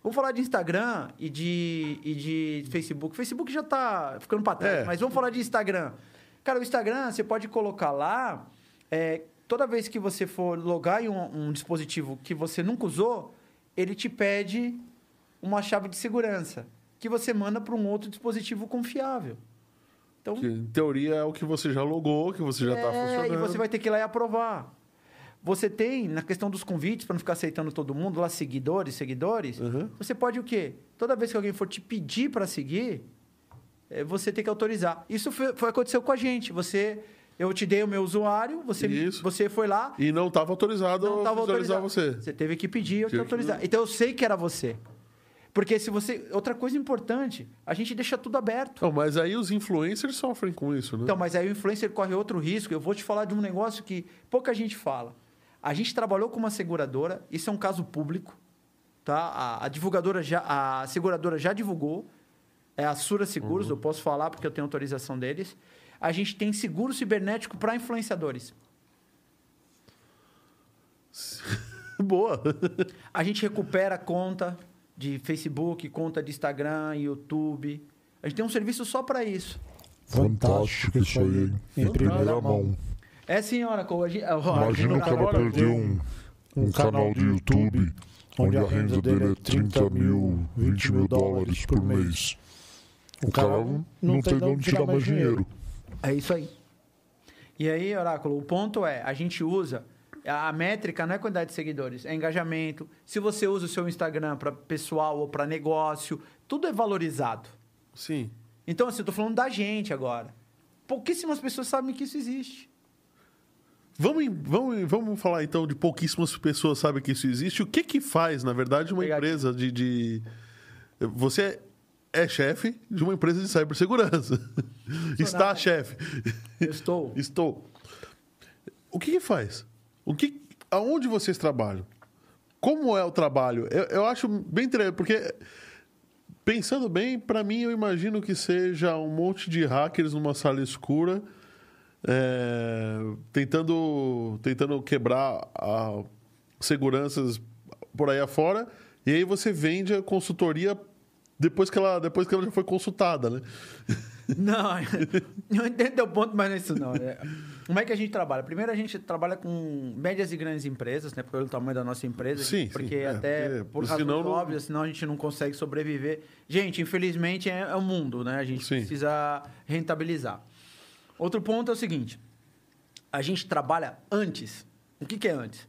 Vamos falar de Instagram e de, e de Facebook. Facebook já está ficando para trás, É. mas vamos falar de Instagram. Cara, o Instagram, você pode colocar lá, é, toda vez que você for logar em um, um dispositivo que você nunca usou, ele te pede uma chave de segurança, que você manda para um outro dispositivo confiável. Então, Que, em teoria, é o que você já logou, que você já está é, funcionando. E você vai ter que ir lá e aprovar. Você tem, na questão dos convites, para não ficar aceitando todo mundo, lá seguidores, seguidores, Uhum. você pode o quê? Toda vez que alguém for te pedir para seguir, é, você tem que autorizar. Isso foi, foi aconteceu com a gente. Você, eu te dei o meu usuário, você, Isso. você foi lá, E não estava autorizado não a estava visualizar autorizado. você. Você teve que pedir eu te autorizar. Então eu sei que era você. Porque se você. Outra coisa importante, a gente deixa tudo aberto. Não, mas aí os influencers sofrem com isso, né? Então, mas aí o influencer corre outro risco. Eu vou te falar de um negócio que pouca gente fala. A gente trabalhou com uma seguradora, isso é um caso público, tá? A, a divulgadora já, a seguradora já divulgou, é a Sura Seguros, eu posso falar porque eu tenho autorização deles. A gente tem seguro cibernético para influenciadores. <laughs> Boa. A gente recupera conta de Facebook, conta de Instagram, YouTube. A gente tem um serviço só para isso. Fantástico isso aí, hein? Em primeira mão. É, senhora, a gente, Imagina o cara agora perder um, um canal de YouTube onde a renda dele é 30 mil, 20 mil dólares por mês. O cara não tem de onde tirar mais dinheiro. É isso aí. E aí, Oráculo, o ponto é, a gente usa a métrica não é quantidade de seguidores, é engajamento. Se você usa o seu Instagram para pessoal ou para negócio, tudo é valorizado. Sim. Então, assim, eu tô falando da gente agora. Pouquíssimas pessoas sabem que isso existe. Vamos, vamos, vamos falar então de pouquíssimas pessoas sabem que isso existe. O que que faz, na verdade, uma empresa de, de- Você é chefe de uma empresa de cibersegurança. <laughs> Está nada. chefe. Eu estou. <laughs> Estou. O que que faz? O que, aonde vocês trabalham? Como é o trabalho? Eu, eu acho bem interessante, porque pensando bem, para mim eu imagino que seja um monte de hackers numa sala escura é, tentando tentando quebrar a, seguranças por aí afora e aí você vende a consultoria depois que ela depois que ela já foi consultada, né? <laughs> Não, <laughs> eu entendo o ponto, mas não é isso não. É, como é que a gente trabalha? Primeiro, a gente trabalha com médias e grandes empresas, né? Pelo tamanho da nossa empresa. Sim, Porque sim, é, até, porque por razões óbvias, senão a gente não consegue sobreviver. Gente, infelizmente, é, é o mundo, né? A gente Sim. precisa rentabilizar. Outro ponto é o seguinte. A gente trabalha antes. O que, que é antes?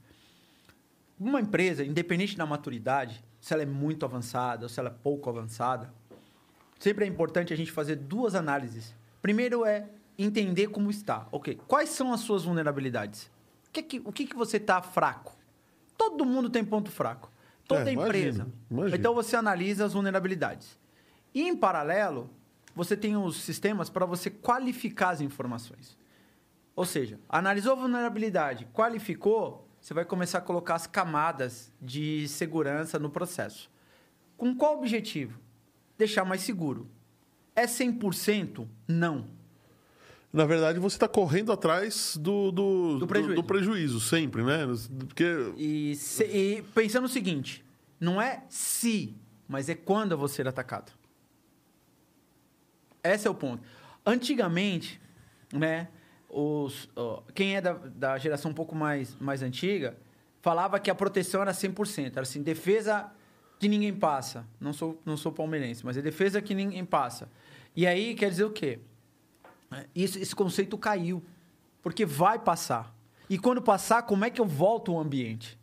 Uma empresa, independente da maturidade, se ela é muito avançada ou se ela é pouco avançada, sempre é importante a gente fazer duas análises. Primeiro é entender como está. Ok, quais são as suas vulnerabilidades? O que, que- o que, que você está fraco? Todo mundo tem ponto fraco. Toda É, empresa. imagino, imagino. Então você analisa as vulnerabilidades. E em paralelo, você tem os sistemas para você qualificar as informações. Ou seja, analisou a vulnerabilidade, qualificou, você vai começar a colocar as camadas de segurança no processo. Com qual objetivo? Deixar mais seguro. É 100%? Não. Na verdade, você está correndo atrás do, do, Do prejuízo. do prejuízo, sempre, né? Porque E, se- e pensando o seguinte, não é se, mas é quando eu vou ser atacado. Esse é o ponto. Antigamente, né, os, ó, quem é da, da geração um pouco mais, mais antiga, falava que a proteção era 100%. Era assim, defesa que ninguém passa. Não sou, não sou palmeirense, mas é defesa que ninguém passa. E aí quer dizer o quê? Isso, esse conceito caiu. Porque vai passar. E quando passar, como é que eu volto ao ambiente?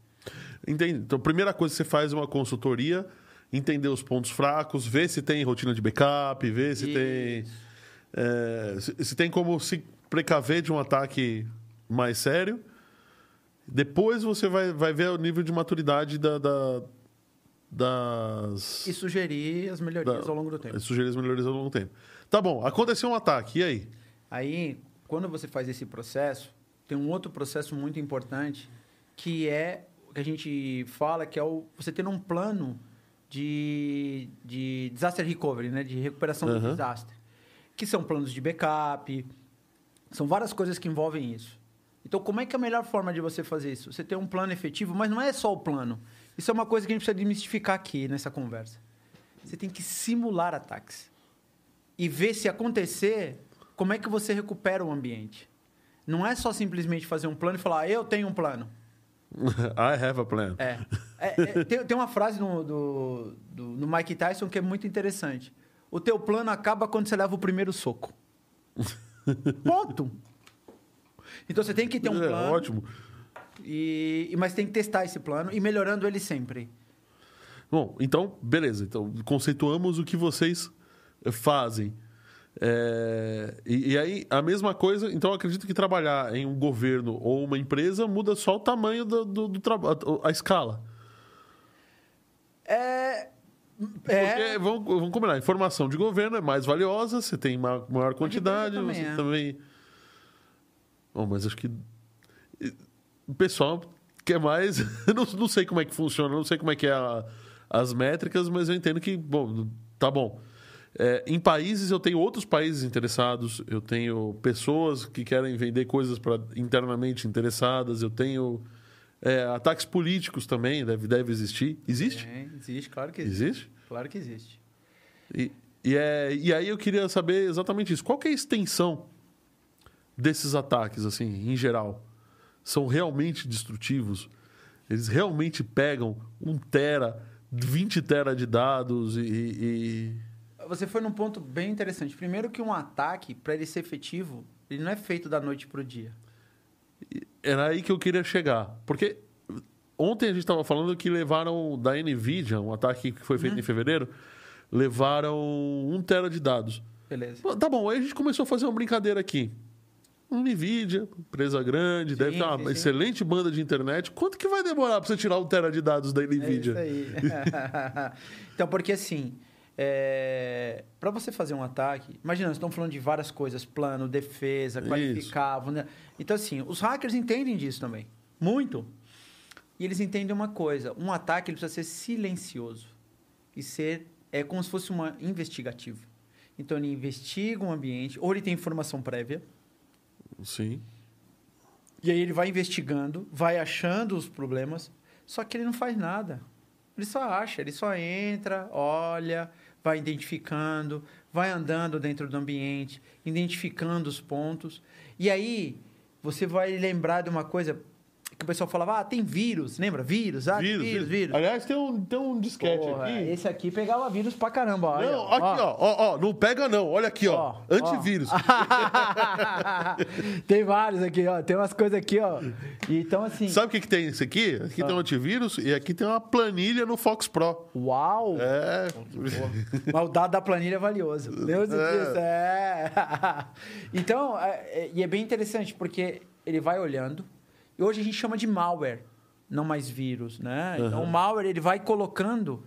Entende? Então, a primeira coisa que você faz é uma consultoria, entender os pontos fracos, ver se tem rotina de backup, ver se Isso. tem. é, se, se tem como se precaver de um ataque mais sério. Depois você vai, vai ver o nível de maturidade da, da- das. E sugerir as melhorias da- ao longo do tempo. Sugerir as melhorias ao longo do tempo. Tá bom, aconteceu um ataque, e aí? Aí, quando você faz esse processo, tem um outro processo muito importante que é o que a gente fala que é o você ter um plano de, de disaster recovery, né, de recuperação do Aham. desastre, que são planos de backup, são várias coisas que envolvem isso. Então, como é que é a melhor forma de você fazer isso? Você ter um plano efetivo, mas não é só o plano. Isso é uma coisa que a gente precisa desmistificar aqui nessa conversa. Você tem que simular ataques e ver se acontecer, como é que você recupera o ambiente. Não é só simplesmente fazer um plano e falar, eu tenho um plano. <laughs> I have a plan. É. É, é, tem, tem uma frase no, do, do, do Mike Tyson que é muito interessante. O teu plano acaba quando você leva o primeiro soco. <laughs> Ponto. Então você tem que ter um É, plano. ótimo. E, mas tem que testar esse plano e melhorando ele sempre. Bom, então, beleza. Então, conceituamos o que vocês eh, fazem. É, e, e aí, a mesma coisa. Então, acredito que trabalhar em um governo ou uma empresa muda só o tamanho do, do, do trabalho, a escala. É. Porque, É. vamos, vamos combinar, informação de governo é mais valiosa, você tem uma maior quantidade, também você é. também. Bom, mas acho que. O pessoal quer mais. <laughs> Eu não, não sei como é que funciona, não sei como é que é a- as métricas, mas eu entendo que, bom, tá bom. É, em países, eu tenho outros países interessados, eu tenho pessoas que querem vender coisas pra, internamente interessadas, eu tenho é, ataques políticos também, deve, deve existir. Existe? É, existe, claro que existe. Existe? Claro que existe. E, e, é, e aí eu queria saber exatamente isso. Qual que é a extensão desses ataques, assim, em geral? São realmente destrutivos? Eles realmente pegam um tera, 20 tera de dados e... e- Você foi num ponto bem interessante. Primeiro que um ataque, para ele ser efetivo, ele não é feito da noite para o dia. Era aí que eu queria chegar. Porque ontem a gente estava falando que levaram da NVIDIA, um ataque que foi feito em fevereiro, levaram um tera de dados. Beleza. Tá bom, aí a gente começou a fazer uma brincadeira aqui. Um Nvidia, empresa grande, deve ter uma sim, sim. excelente banda de internet. Quanto que vai demorar para você tirar um tera de dados da É Nvidia? isso aí. <laughs> então, porque assim, para você fazer um ataque, imagina, nós estamos falando de várias coisas, plano, defesa, qualificar. vulner- Então, assim, os hackers entendem disso também. Muito. E eles entendem uma coisa: um ataque ele precisa ser silencioso e ser é como se fosse uma investigativo. Então, ele investiga um ambiente, ou ele tem informação prévia, Sim. e aí ele vai investigando, vai achando os problemas, só que ele não faz nada. Ele só acha, ele só entra, olha, vai identificando, vai andando dentro do ambiente, identificando os pontos. E aí você vai lembrar de uma coisa que o pessoal falava, ah, tem vírus, lembra? Vírus, ah, vírus, vírus. vírus. Aliás, tem um, tem um disquete Porra, aqui. Esse aqui pegava vírus pra caramba. Olha, não, aqui, ó. ó, ó, não pega não, olha aqui, ó. ó Antivírus. Ó. <laughs> tem vários aqui, ó. Tem umas coisas aqui, ó. Então, assim... Sabe o que, que tem esse aqui? Aqui tem um antivírus e aqui tem uma planilha no Fox Pro. Uau! É. Mas o dado da planilha é valioso. Deus é. Deus, é. <laughs> então, é, é, e é bem interessante, porque ele vai olhando e hoje a gente chama de malware, não mais vírus, né? Uhum. Então o malware ele vai colocando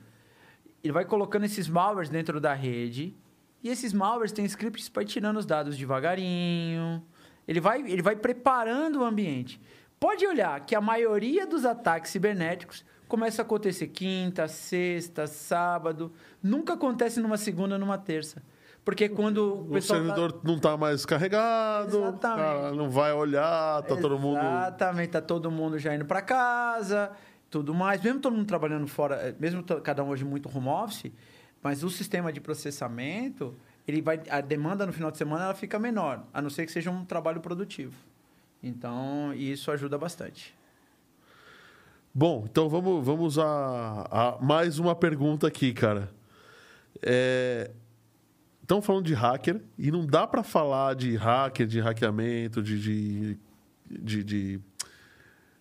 ele vai colocando esses malwares dentro da rede e esses malwares têm scripts para ir tirando os dados devagarinho. Ele vai ele vai preparando o ambiente. Pode olhar que a maioria dos ataques cibernéticos começa a acontecer quinta, sexta, sábado, nunca acontece numa segunda, numa terça. Porque quando o, o servidor tá... não está mais carregado, não vai olhar, tá todo mundo. Exatamente, tá todo mundo já indo para casa, tudo mais. Mesmo todo mundo trabalhando fora, eh, mesmo cada um hoje muito home office, mas o sistema de processamento, ele vai, a demanda no final de semana ela fica menor, a não ser que seja um trabalho produtivo. Então, isso ajuda bastante. Bom, então vamos, vamos a, a mais uma pergunta aqui, cara. É, estão falando de hacker e não dá para falar de hacker, de hackeamento, de, de, de, de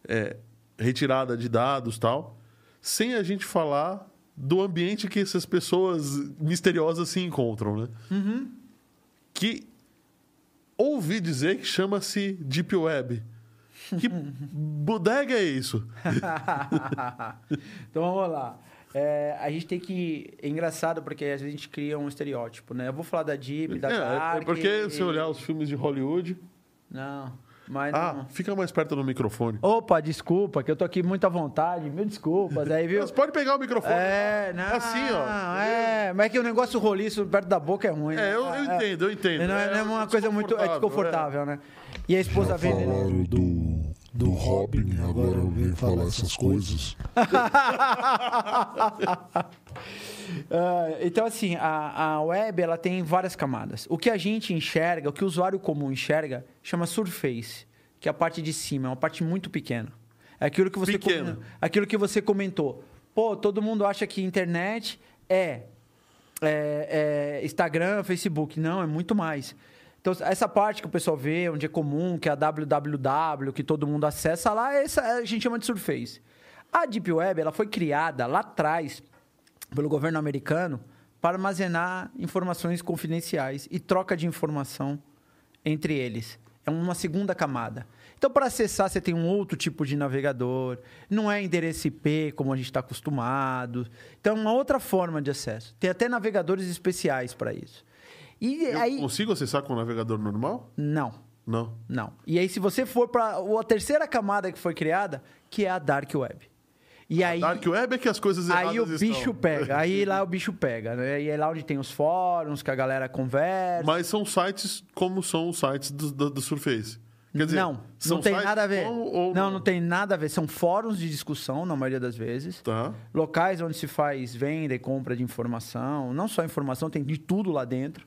é, retirada de dados tal, sem a gente falar do ambiente que essas pessoas misteriosas se encontram, né? Uhum. Que ouvi dizer que chama-se Deep Web. Que <laughs> bodega é isso? <laughs> então vamos lá. É, a gente tem que. É engraçado porque às vezes a gente cria um estereótipo, né? Eu vou falar da Deep, da é, Dark. É porque e... se olhar os filmes de Hollywood. Não. Mas ah, não... fica mais perto do microfone. Opa, desculpa, que eu tô aqui muito à vontade. Mil desculpas aí, viu? Mas pode pegar o microfone. É, não. Assim, ó. É, mas é que o negócio roliço perto da boca é ruim. É, eu, eu é, entendo, eu entendo. Não é, não é uma coisa muito. É desconfortável, né? E a esposa vem. Falaram do do Robin, agora eu venho falar essas coisas. Uh, <laughs> então, assim, a, a web ela tem várias camadas. O que a gente enxerga, o que o usuário comum enxerga, chama surface, que é a parte de cima, é uma parte muito pequena. É aquilo que você, com, aquilo que você comentou. Pô, todo mundo acha que internet é, é, é Instagram, Facebook. Não, é muito mais. Então, essa parte que o pessoal vê, onde é comum, que é a www, que todo mundo acessa lá, essa a gente chama de Surface. A Deep Web ela foi criada lá atrás pelo governo americano para armazenar informações confidenciais e troca de informação entre eles. É uma segunda camada. Então, para acessar, você tem um outro tipo de navegador. Não é endereço IP, como a gente está acostumado. Então, é uma outra forma de acesso. Tem até navegadores especiais para isso. E Eu aí... consigo acessar com o navegador normal? Não. Não. Não. E aí, se você for para a terceira camada que foi criada, que é a Dark Web. E a aí, Dark Web é que as coisas erradas Aí o bicho estão. pega. Aí <laughs> lá o bicho pega, né? E é lá onde tem os fóruns, que a galera conversa. Mas são sites como são os sites do, do, do Surface. Quer dizer, não, não tem nada a ver. Ou, não, não tem nada a ver. São fóruns de discussão, na maioria das vezes. Tá. Locais onde se faz venda e compra de informação. Não só informação, tem de tudo lá dentro.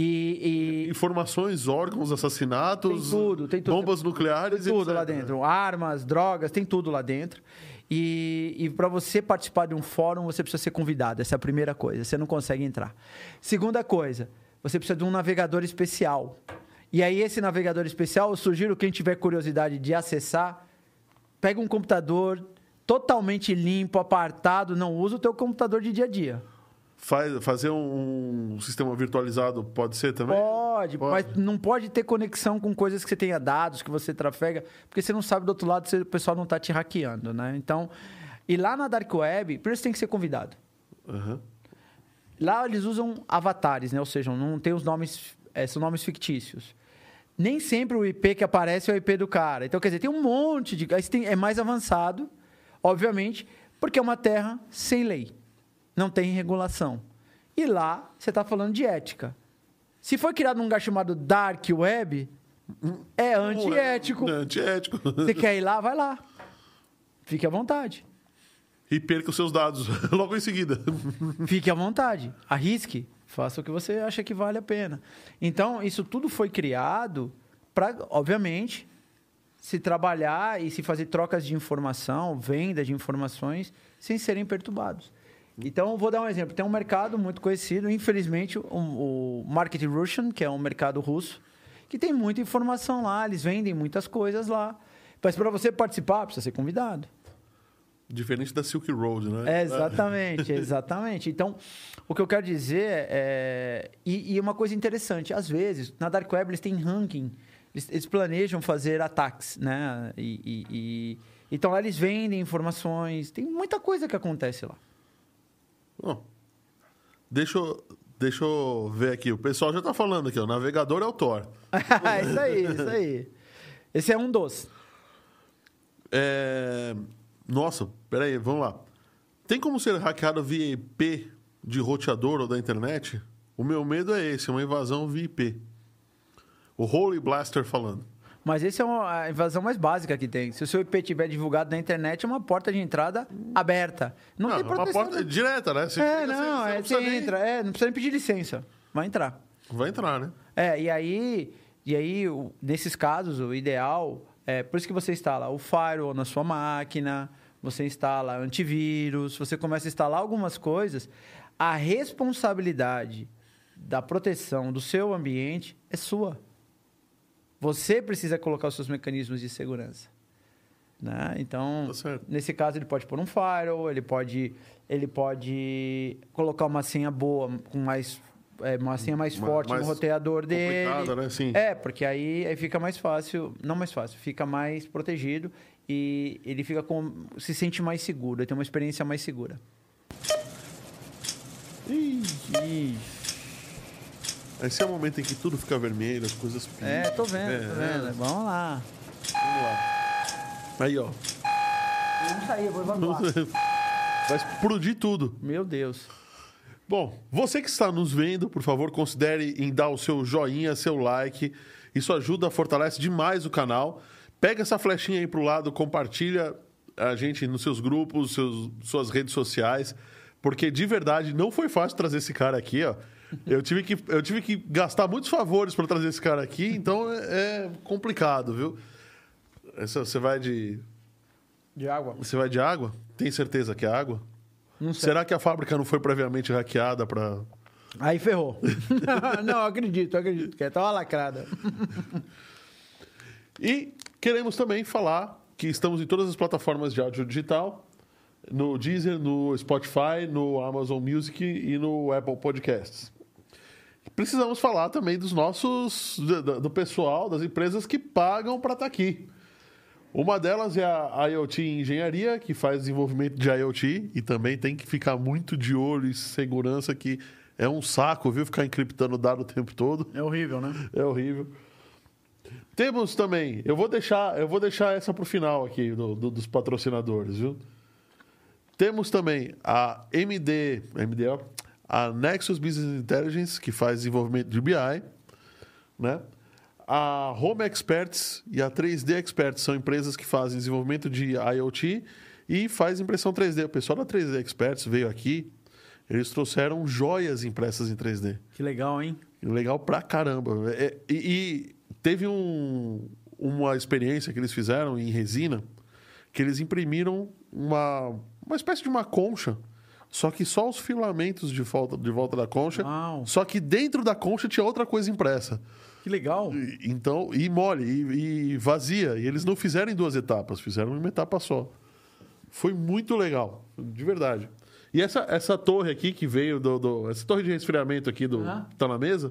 E, e... Informações, órgãos, assassinatos, tem tudo, tem tudo. bombas nucleares, tem tudo etc. lá dentro. Armas, drogas, tem tudo lá dentro. E, e para você participar de um fórum, você precisa ser convidado. Essa é a primeira coisa. Você não consegue entrar. Segunda coisa, você precisa de um navegador especial. E aí, esse navegador especial, eu sugiro quem tiver curiosidade de acessar, pega um computador totalmente limpo, apartado, não usa o teu computador de dia a dia. Faz, fazer um, um, sistema virtualizado pode ser também? Pode, pode, mas não pode ter conexão com coisas que você tenha dados, que você trafega, porque você não sabe do outro lado se o pessoal não está te hackeando, né? Então, e lá na Dark Web, primeiro você tem que ser convidado. Uhum. Lá eles usam avatares, né? Ou seja, não tem os nomes, é, são nomes fictícios. Nem sempre o IP que aparece é o IP do cara. Então, quer dizer, tem um monte de... Aí tem, é mais avançado, obviamente, porque é uma terra sem lei não tem regulação. E lá você está falando de ética. Se foi criado um lugar chamado Dark Web, é antiético. É antiético. Você quer ir lá? Vai lá. Fique à vontade. E perca os seus dados <laughs> logo em seguida. Fique à vontade, arrisque, faça o que você acha que vale a pena. Então, isso tudo foi criado para, obviamente, se trabalhar e se fazer trocas de informação, venda de informações, sem serem perturbados. Então, vou dar um exemplo. Tem um mercado muito conhecido, infelizmente, o, o Market Russian, que é um mercado russo, que tem muita informação lá, eles vendem muitas coisas lá. Mas para você participar, precisa ser convidado. Diferente da Silk Road, né? É, exatamente, exatamente. Então, o que eu quero dizer é. E, e, uma coisa interessante, às vezes, na Dark Web eles têm ranking, eles, eles planejam fazer ataques, né? E, e, e, então lá eles vendem informações, tem muita coisa que acontece lá. Bom, deixa eu, deixa eu ver aqui. O pessoal já está falando aqui, o navegador é o Tor. <laughs> isso aí, isso aí. Esse é um dos. É... Nossa, peraí, vamos lá. Tem como ser hackeado via IP de roteador ou da internet? O meu medo é esse, uma invasão via IP. O Holy Blaster falando. Mas essa é uma, a invasão mais básica que tem. Se o seu IP tiver divulgado na internet, é uma porta de entrada aberta. Não, não tem proteção. É uma porta direta, né? Você é, não, você, é, você, você entra. Nem... É, não precisa nem pedir licença. Vai entrar. Vai entrar, né? É, e aí, e aí nesses casos, o ideal é por isso que você instala o firewall na sua máquina, você instala antivírus, você começa a instalar algumas coisas, a responsabilidade da proteção do seu ambiente é sua. Você precisa colocar os seus mecanismos de segurança. Né? Então, tá nesse caso, ele pode pôr um firewall, ele pode, ele pode colocar uma senha boa, com mais, é, uma senha mais forte mais no roteador dele. Né? Sim. É, porque aí, aí fica mais fácil, não mais fácil, fica mais protegido e ele fica com se sente mais seguro, ele tem uma experiência mais segura. Ixi. Esse é o momento em que tudo fica vermelho, as coisas pintam. É, tô vendo, é, tô vendo. É. Vamos lá. Vamos lá. Aí, ó. Vamos sair, vou evacuar. <laughs> Vai explodir tudo. Meu Deus. Bom, você que está nos vendo, por favor, considere em dar o seu joinha, seu like. Isso ajuda, fortalece demais o canal. Pega essa flechinha aí pro lado, compartilha a gente nos seus grupos, seus, suas redes sociais, porque de verdade não foi fácil trazer esse cara aqui, ó. Eu tive que, eu tive que gastar muitos favores para trazer esse cara aqui, então é, é complicado, viu? Essa, você vai de. De água. Você vai de água? Tem certeza que é água? Não sei. Será que a fábrica não foi previamente hackeada para. Aí ferrou. <laughs> não, acredito, acredito, que estava lacrada. e Queremos também falar que estamos em todas as plataformas de áudio digital, no Deezer, no Spotify, no Amazon Music e no Apple Podcasts. Precisamos falar também dos nossos, do pessoal, das empresas que pagam para estar tá aqui. Uma delas é a IoT Engenharia, que faz desenvolvimento de IoT e também tem que ficar muito de olho e segurança que é um saco, viu? Ficar encriptando dado o tempo todo. É horrível, né? É horrível. Temos também, eu vou deixar, eu vou deixar essa para o final aqui do, do, dos patrocinadores, viu? Temos também a MD, MD, a Nexus Business Intelligence, que faz desenvolvimento de BI, né? A Home Experts e a 3D Experts são empresas que fazem desenvolvimento de IoT e faz impressão 3D. O pessoal da 3D Experts veio aqui, eles trouxeram joias impressas em 3D. Que legal, hein? Legal pra caramba. É, e, e Teve um, uma experiência que eles fizeram em resina, que eles imprimiram uma, uma espécie de uma concha, só que só os filamentos de volta, de volta da concha, Uau. só que dentro da concha tinha outra coisa impressa. Que legal. E, então, e mole, e, e vazia. E eles não fizeram em duas etapas, fizeram em uma etapa só. Foi muito legal, de verdade. E essa, essa torre aqui que veio do, do Essa torre de resfriamento aqui do. Uhum. tá na mesa?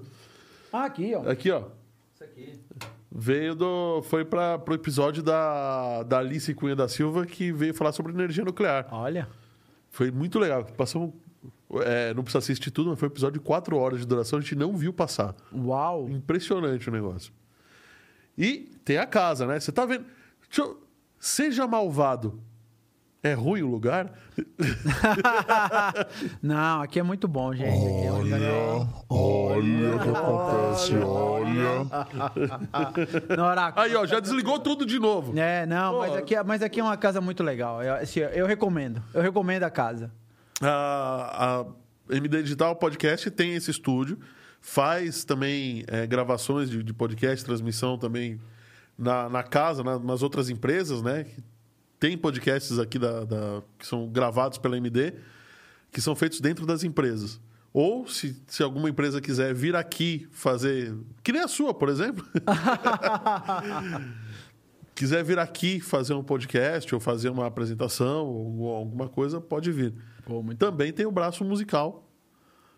Ah, aqui, ó. Aqui, ó. Isso aqui. Veio do. Foi para o episódio da, da Alice Cunha da Silva, que veio falar sobre energia nuclear. Olha. Foi muito legal. Passamos. É, não precisa assistir tudo, mas foi um episódio de quatro horas de duração, a gente não viu passar. Uau! Impressionante o negócio. E tem a casa, né? Você tá vendo. Eu... Seja malvado. É ruim o lugar? <laughs> Não, aqui é muito bom, gente. É Olha, olha o que acontece, olha. Oráculo. Aí, ó, já desligou tudo de novo. É, não, mas aqui, é- mas aqui é uma casa muito legal. Eu, assim, eu recomendo. Eu recomendo a casa. A, a MD Digital Podcast tem esse estúdio, faz também é, gravações de, de podcast, transmissão também na, na casa, na- nas outras empresas, né? Tem podcasts aqui da, da- que são gravados pela MD, que são feitos dentro das empresas. Ou, se, se alguma empresa quiser vir aqui fazer. Que nem a sua, por exemplo. <laughs> quiser vir aqui fazer um podcast ou fazer uma apresentação ou alguma coisa, pode vir. Pô, Também tem o braço musical.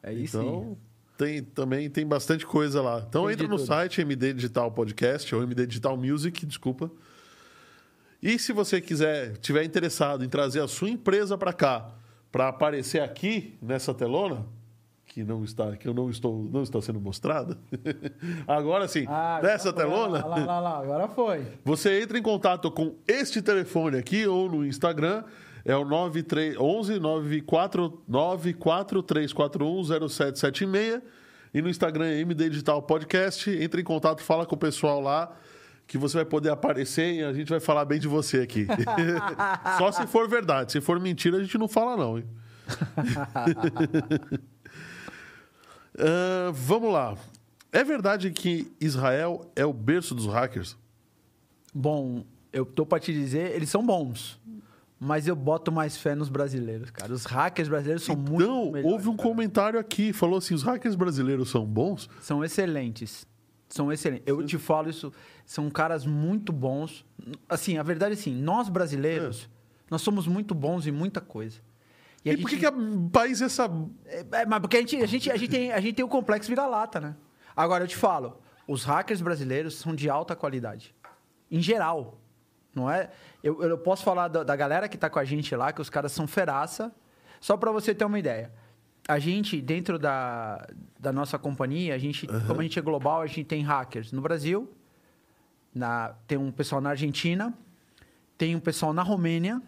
É isso. Então, tem, também tem bastante coisa lá. Então, Tem entra no tudo. site MD Digital Podcast ou MD Digital Music, desculpa. E se você quiser, tiver interessado em trazer a sua empresa para cá, para aparecer aqui nessa telona, que não está, que eu não estou, não está sendo mostrada. <laughs> Agora sim, Ah, nessa agora- telona, Lá, lá, lá, agora foi. você entra em contato com este telefone aqui ou no Instagram, é o 93 11 94 94341 0776 e no Instagram é MD Digital Podcast. Entra em contato, fala com o pessoal lá que você vai poder aparecer e a gente vai falar bem de você aqui. <laughs> Só se for verdade. Se for mentira, a gente não fala não? <laughs> Ah, vamos lá. É verdade que Israel é o berço dos hackers? Bom, eu tô pra te dizer, eles são bons. Mas eu boto mais fé nos brasileiros, cara. Os hackers brasileiros são muito Então, melhores, houve um cara. comentário aqui, falou assim, os hackers brasileiros são bons? São excelentes. São excelentes. Eu te falo isso, são caras muito bons. Assim, a verdade é assim, nós brasileiros, nós somos muito bons em muita coisa. E, a por que, que a país é essa... É, é, mas porque a gente, a, gente, a, gente tem, a gente tem o complexo vira-lata, né? Agora, eu te falo, os hackers brasileiros são de alta qualidade. Em geral. Não é? Eu, eu posso falar da, da galera que tá com a gente lá, que os caras são feraça. Só para você ter uma ideia. A gente, dentro da, da nossa companhia, a gente, como a gente é global, a gente tem hackers no Brasil, na, tem um pessoal na Argentina, tem um pessoal na Romênia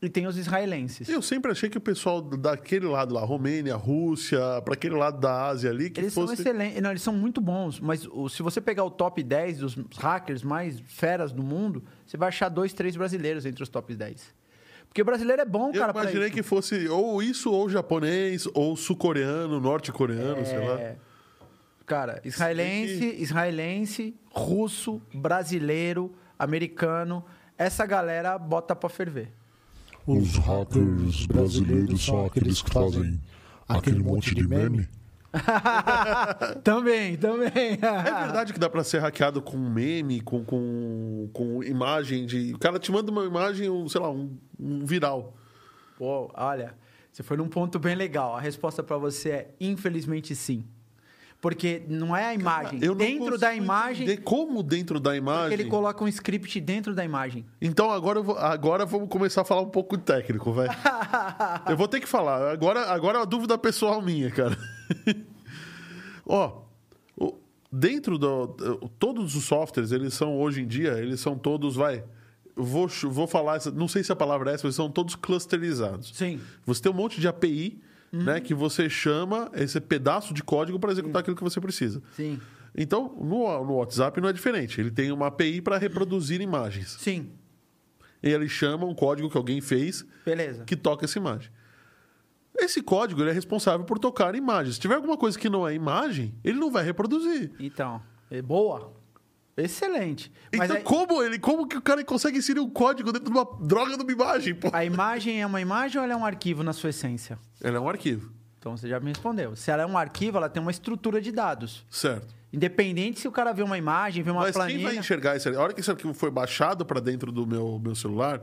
e tem os israelenses. Eu sempre achei que o pessoal daquele lado lá, Romênia, Rússia, para aquele lado da Ásia ali, que Eles são fosse... excelentes, não, eles são muito bons, mas se você pegar o top 10 dos hackers mais feras do mundo, você vai achar dois, três brasileiros entre os top 10. Porque brasileiro é bom, Eu cara, pra imaginei isso. que fosse ou isso, ou japonês, ou sul-coreano, norte-coreano, sei lá. É, Cara, israelense, israelense, russo, brasileiro, americano, essa galera bota pra ferver. Os hackers brasileiros são aqueles que fazem aquele monte de meme. <laughs> também, também. É verdade que dá pra ser hackeado com meme, com, com, com imagem de. O cara te manda uma imagem, um, sei lá, um, um viral. Pô, olha, você foi num ponto bem legal. A resposta pra você é infelizmente sim. Porque não é a imagem. Eu não dentro da imagem, Como dentro da imagem? ele coloca um script dentro da imagem. Então agora, vou- agora vamos começar a falar um pouco técnico, vai. <laughs> eu vou ter que falar. Agora, agora é uma dúvida pessoal minha, cara. <laughs> Ó, dentro do. Todos os softwares, eles são, hoje em dia, eles são todos, vai. Vou, vou falar, não sei se a palavra é essa, mas são todos clusterizados. Sim. Você tem um monte de API, né, que você chama esse pedaço de código para executar aquilo que você precisa. Sim. Então, no, no WhatsApp não é diferente. Ele tem uma API para reproduzir imagens. Sim. E ele chama um código que alguém fez Beleza. que toca essa imagem. Esse código ele é responsável por tocar imagens. Se tiver alguma coisa que não é imagem, ele não vai reproduzir. Então, é boa. Excelente. Mas então, aí- como ele, como que o cara consegue inserir um código dentro de uma droga de uma imagem? Pô? a imagem é uma imagem ou ela é um arquivo na sua essência? Ela é um arquivo, Então você já me respondeu. Se ela é um arquivo, ela tem uma estrutura de dados. certo? Independente se o cara vê uma imagem, vê uma Mas planilha. quem vai enxergar arquivo? A hora que esse arquivo foi baixado para dentro do meu, meu celular,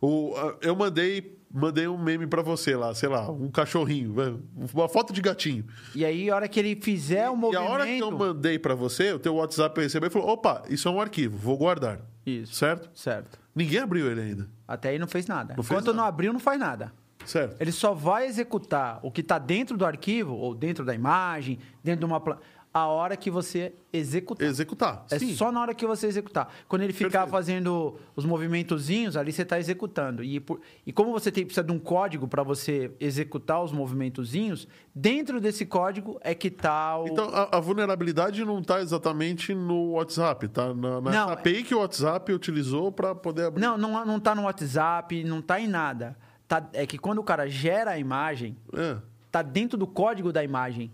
o, eu mandei, mandei um meme para você lá, sei lá, um cachorrinho, né? uma foto de gatinho. E aí, a hora que ele fizer o E movimento. a hora que eu mandei para você, o teu WhatsApp recebeu e falou: opa, isso é um arquivo, vou guardar. Isso. Certo? Certo. Ninguém abriu ele ainda. Até aí não fez nada. Não fez Enquanto nada. não abriu, não faz nada. Certo? Ele só vai executar o que está dentro do arquivo, ou dentro da imagem, dentro de uma. pla- a hora que você executar. Executar. É Sim. só na hora que você executar. Quando ele ficar Perfeito. fazendo os movimentozinhos, ali você está executando. E, por- e como você tem, precisa de um código para você executar os movimentozinhos, dentro desse código é que está o. Então, a, a vulnerabilidade não está exatamente no WhatsApp, tá? Na, na Não, API que o WhatsApp utilizou para poder abrir. Não, não, não tá no WhatsApp, não tá em nada. Tá, é que quando o cara gera a imagem, É. tá dentro do código da imagem.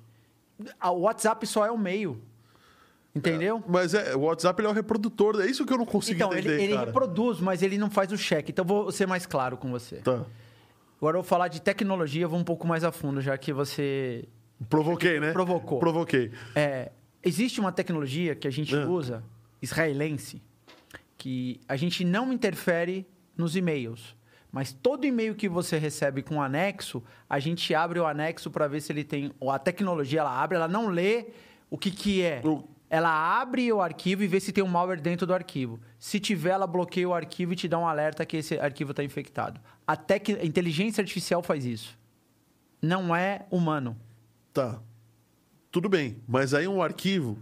O WhatsApp só é o meio. Entendeu? Mas é, o WhatsApp ele é o reprodutor, é isso que eu não consigo Então, ele, entender, ele cara. reproduz, mas ele não faz o check. Então, vou ser mais claro com você. Tá. Agora, eu vou falar de tecnologia, vou um pouco mais a fundo, já que você Provoquei, né? Provocou. Provoquei. É, existe uma tecnologia que a gente É. usa, israelense, que a gente não interfere nos e-mails. Mas todo e-mail que você recebe com anexo, a gente abre o anexo para ver se ele tem. ou A tecnologia ela abre, ela não lê o que, que é. O- Ela abre o arquivo e vê se tem um malware dentro do arquivo. Se tiver, ela bloqueia o arquivo e te dá um alerta que esse arquivo está infectado. A, tec... a inteligência artificial faz isso. Não é humano. Tá. Tudo bem. Mas aí um arquivo.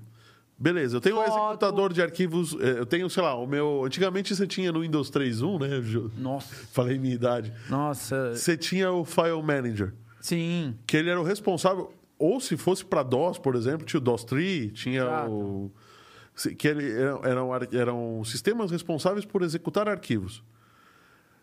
Beleza, eu tenho um Foto. executador de arquivos. é, Eu tenho, sei lá, o meu. Antigamente você tinha no Windows 3.1, né? Nossa. Falei minha idade. Nossa. Você tinha o File Manager, Sim. que ele era o responsável. Ou se fosse para DOS, por exemplo, tinha o DOS Tree, tinha Exato. o. Que ele, eram, eram, eram sistemas responsáveis por executar arquivos.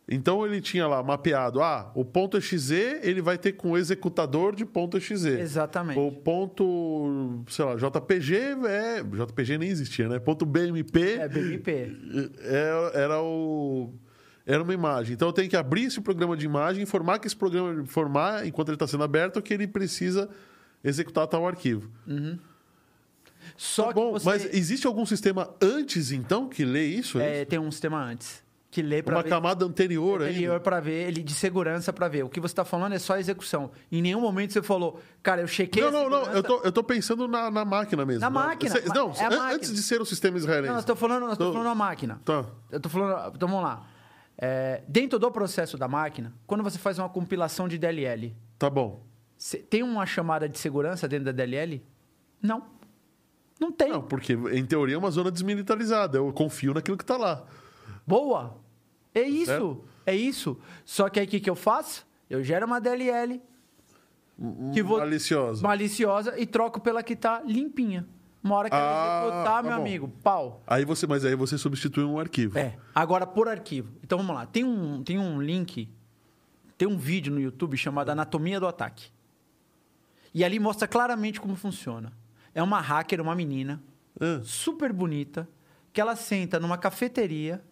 Então ele tinha lá mapeado, ah, o ponto .exe ele vai ter com o executador de ponto .exe. Exatamente. O ponto, sei lá, JPG é, JPG nem existia, né? Ponto BMP É BMP. é- era o era uma imagem. Então eu tenho que abrir esse programa de imagem, informar que esse programa informar enquanto ele está sendo aberto que ele precisa executar tal arquivo. Só Tá bom, que você mas existe algum sistema antes então que lê isso? É é, isso? tem um sistema antes que lê para uma ver camada anterior, anterior para ver ele de segurança para ver. O que você está falando é só execução. Em nenhum momento você falou, cara, eu chequei Não, a não, não. Eu tô, eu tô pensando na, na máquina mesmo. Na máquina, Cê- Não, é a an- máquina. antes de ser o sistema israelense. Não, estamos falando, Tô- falando da máquina. Tá. Eu tô falando, então vamos lá. É, dentro do processo da máquina, quando você faz uma compilação de DLL, Tá bom. cê- tem uma chamada de segurança dentro da DLL? Não. Não tem. Não, porque em teoria é uma zona desmilitarizada. Eu confio naquilo que tá lá. Boa. É isso. Certo? É isso. Só que aí o que, que eu faço? Eu gero uma DLL que vou Maliciosa. maliciosa e troco pela que tá limpinha. Uma hora que Ah, ela executar, tá meu bom. amigo, pau. Aí você, mas aí você substitui um arquivo. É. Agora por arquivo. Então vamos lá. Tem um, tem um link, tem um vídeo no YouTube chamado Anatomia do Ataque. E ali mostra claramente como funciona. É uma hacker, uma menina, Ah, super bonita, que ela senta numa cafeteria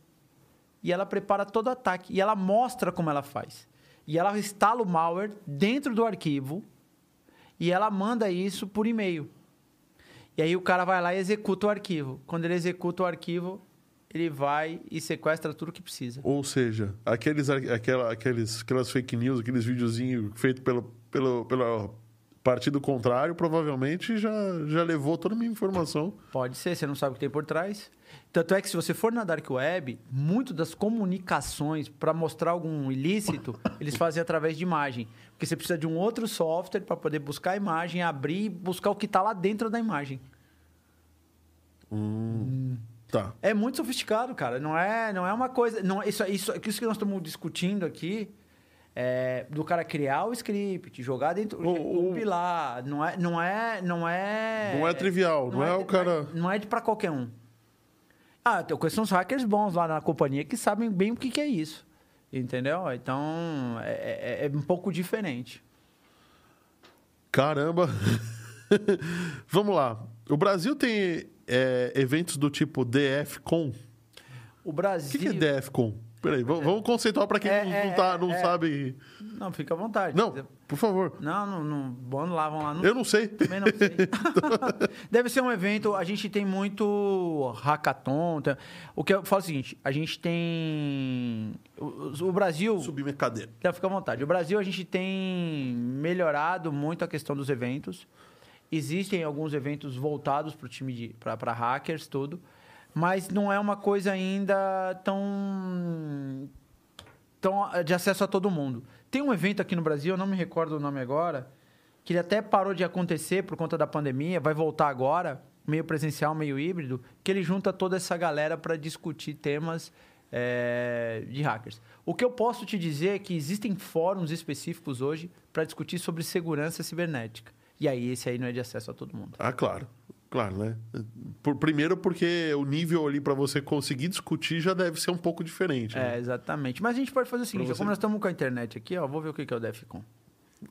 e ela prepara todo o ataque. E ela mostra como ela faz. E ela instala o malware dentro do arquivo e ela manda isso por e-mail. E aí o cara vai lá e executa o arquivo. Quando ele executa o arquivo, ele vai e sequestra tudo que precisa. Ou seja, aqueles, aquela, aqueles, aquelas fake news, aqueles videozinhos feitos pelo, pelo, pelo partido contrário, provavelmente já, já levou toda a minha informação. Pode ser, você não sabe o que tem por trás. Tanto é que se você for na Dark Web, muito das comunicações para mostrar algum ilícito, <laughs> eles fazem através de imagem. Porque você precisa de um outro software para poder buscar a imagem, abrir e buscar o que está lá dentro da imagem. Tá. É muito sofisticado, cara. Não é, não é uma coisa. Não, isso, isso, isso que nós estamos discutindo aqui é do cara criar o script, jogar dentro, O- o- compilar. Não é, não é, não é. Não é trivial, não é o cara- Não é, de para qualquer um. Ah, eu conheço uns hackers bons lá na companhia que sabem bem o que, que é isso. Entendeu? Então, é, é- é um pouco diferente. Caramba! <laughs> Vamos lá. O Brasil tem é, eventos do tipo DFCon. O O Brasil. que, que é DFCon? Peraí, vamos, conceituar para quem É, não, é, tá, não é. sabe. Não, fica à vontade. Não, por favor. Não, não, não. Vamos lá, vamos lá. Não Eu não sei. Também não sei. <laughs> Deve ser um evento. A gente tem muito hackathon. tem- O que eu falo é o seguinte: a gente tem. O, o Brasil. Subir minha cadeira. Fica à vontade. O Brasil, a gente tem melhorado muito a questão dos eventos. Existem alguns eventos voltados para o time de. para hackers, tudo. Mas não é uma coisa ainda tão. tão de acesso a todo mundo. Tem um evento aqui no Brasil, eu não me recordo o nome agora, que ele até parou de acontecer por conta da pandemia, vai voltar agora, meio presencial, meio híbrido, que ele junta toda essa galera para discutir temas é, de hackers. O que eu posso te dizer é que existem fóruns específicos hoje para discutir sobre segurança cibernética. E aí, esse aí não é de acesso a todo mundo. Ah, claro. Claro, né? Por, primeiro porque o nível ali para você conseguir discutir já deve ser um pouco diferente. Né? É, exatamente. Mas a gente pode fazer o seguinte, você... como nós estamos com a internet aqui, ó, vou ver o que é o DEFCON.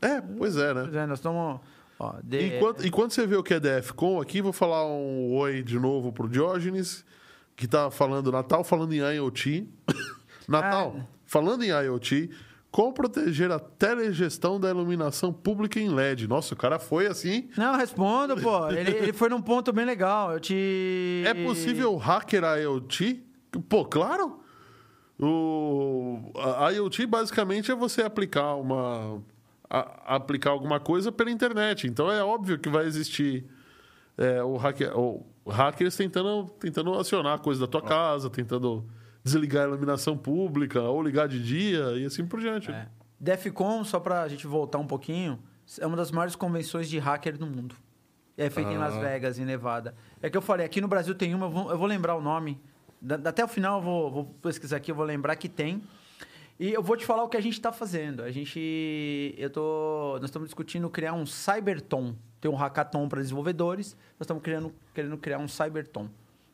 É, pois é, né? Pois é, nós estamos... Ó, de... enquanto, enquanto você vê o que é DEFCON aqui, vou falar um oi de novo pro Diógenes, que tá falando Natal, falando em IoT. <coughs> Natal, ah. falando em IoT, como proteger a telegestão da iluminação pública em LED? Nossa, o cara foi assim. Não, respondo, pô. Ele, ele foi num ponto bem legal. Eu te. É possível hacker a IoT? Pô, claro. O a IoT basicamente é você aplicar uma a, aplicar alguma coisa pela internet. Então é óbvio que vai existir é, o hacker, o hackers tentando tentando acionar a coisa da tua casa, tentando desligar a iluminação pública ou ligar de dia e assim por diante. É. DEFCON, só para a gente voltar um pouquinho, é uma das maiores convenções de hacker do mundo. É feita ah. em Las ah. Vegas, em Nevada. É que eu falei, aqui no Brasil tem uma, eu vou, eu vou lembrar o nome. Da, até o final eu vou, vou, pesquisar aqui, eu vou lembrar que tem. E eu vou te falar o que a gente está fazendo. A gente. Eu tô. Nós estamos discutindo criar um Cyberton. Tem um hackathon para desenvolvedores. Nós estamos criando, querendo criar um Cyberton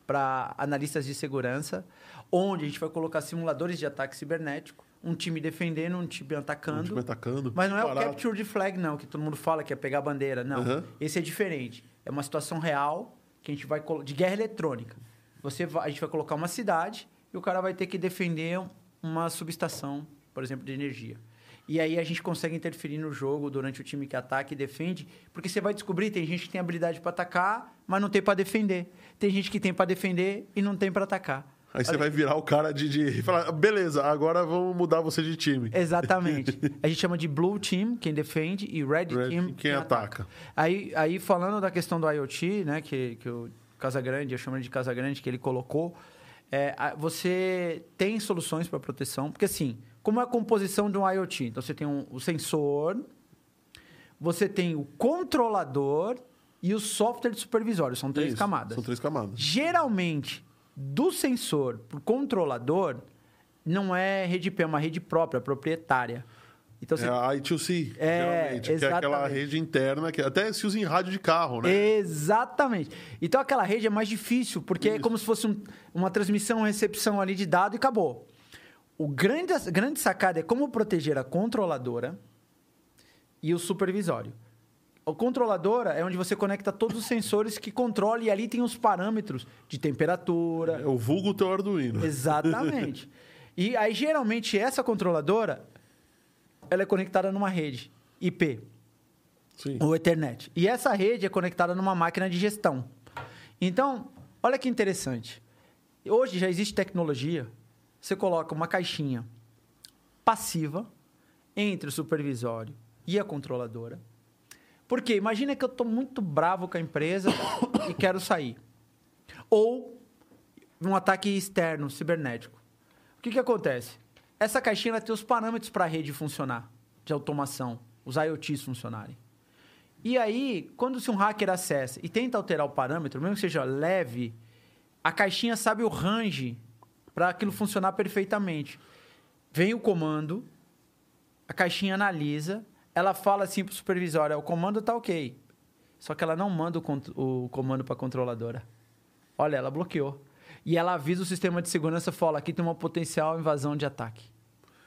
para analistas de segurança, onde a gente vai colocar simuladores de ataque cibernético, um time defendendo, um time atacando. Um time atacando. Mas não é Parado. o capture de flag, não, que todo mundo fala que é pegar a bandeira. Não. Uhum. Esse é diferente. É uma situação real que a gente vai de guerra eletrônica. Você vai, a gente vai colocar uma cidade e o cara vai ter que defender uma subestação, por exemplo, de energia. E aí a gente consegue interferir no jogo durante o time que ataca e defende, porque você vai descobrir, tem gente que tem habilidade para atacar, mas não tem para defender. Tem gente que tem para defender e não tem para atacar. Aí você vai virar o cara de, de falar, beleza, agora vamos mudar você de time. <laughs> Exatamente. a gente chama de Blue Team, quem defende, e Red, Red Team, quem, quem ataca. ataca. Aí, aí, falando da questão do IoT, né, que, que o Casagrande, eu chamo de Casagrande, que ele colocou, é, você tem soluções para proteção, porque assim, como é a composição de um IoT? Então, você tem um, o sensor, você tem o controlador e o software de supervisório. São três Isso, camadas. São três camadas. Geralmente, do sensor para o controlador, não é rede IP, é uma rede própria, proprietária. Então, você... É a I2C, é, geralmente, exatamente. que é aquela rede interna que até se usa em rádio de carro, né? Exatamente. Então, aquela rede é mais difícil, porque é Isso. é como se fosse um, uma transmissão, recepção ali de dado e acabou. O grande, a grande sacada é como proteger a controladora e o supervisório. A controladora é onde você conecta todos os sensores que controlam e ali tem os parâmetros de temperatura. É o vulgo teu Arduino. Exatamente. <laughs> e aí, geralmente, essa controladora ela é conectada numa rede IP. Sim. Ou Ethernet. E essa rede é conectada numa máquina de gestão. Então, olha que interessante. Hoje já existe tecnologia você coloca uma caixinha passiva entre o supervisório e a controladora. Porque imagina que eu estou muito bravo com a empresa e quero sair. Ou um ataque externo, cibernético. O que, que acontece? Essa caixinha tem os parâmetros para a rede funcionar, de automação, os IoTs funcionarem. E aí, quando se um hacker acessa e tenta alterar o parâmetro, mesmo que seja leve, a caixinha sabe o range para aquilo funcionar perfeitamente. Vem o comando, a caixinha analisa, ela fala assim para o supervisório: o comando está ok. Só que ela não manda o, o comando para a controladora. Olha, ela bloqueou. E ela avisa o sistema de segurança: fala, aqui tem uma potencial invasão de ataque.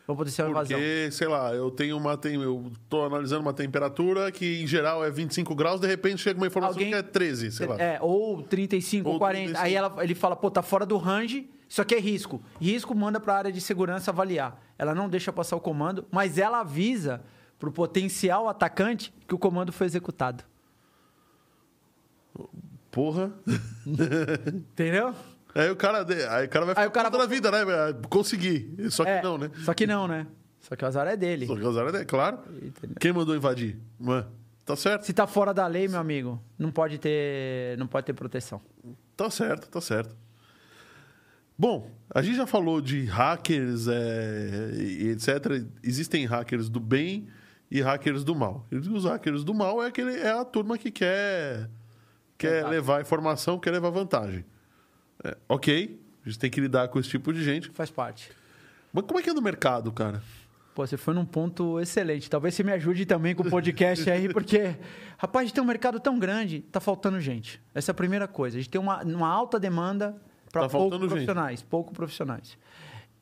Uma potencial Porque, invasão. sei lá, eu tenho uma. Eu estou analisando uma temperatura que em geral é 25 graus, de repente chega uma informação Alguém, que é 13, sei lá. É, ou 35, ou 40. 35. Aí ela, ele fala, pô, tá fora do range isso aqui é risco. Risco manda para a área de segurança avaliar. Ela não deixa passar o comando, mas ela avisa para o potencial atacante que o comando foi executado. Porra. <laughs> Entendeu? Aí o cara, aí o cara vai ficar aí o cara vai... vida, né? Consegui. Só que é, não, né? Só que não, né? Só que o azar é dele. Só que o azar é dele, claro. Entendeu? Quem mandou invadir? Mano, tá certo. Se tá fora da lei, meu amigo, não pode ter, não pode ter proteção. Tá certo, tá certo. Bom, a gente já falou de hackers é, e etc. Existem hackers do bem e hackers do mal. E os hackers do mal é, aquele, é a turma que quer, quer levar informação, quer levar vantagem. É, ok, a gente tem que lidar com esse tipo de gente. Faz parte. Mas como é que é no mercado, cara? Pô, você foi num ponto excelente. Talvez você me ajude também com o podcast aí, porque, rapaz, a gente tem um mercado tão grande, tá faltando gente. Essa é a primeira coisa. A gente tem uma, uma alta demanda para Tá poucos faltando gente. profissionais, pouco profissionais.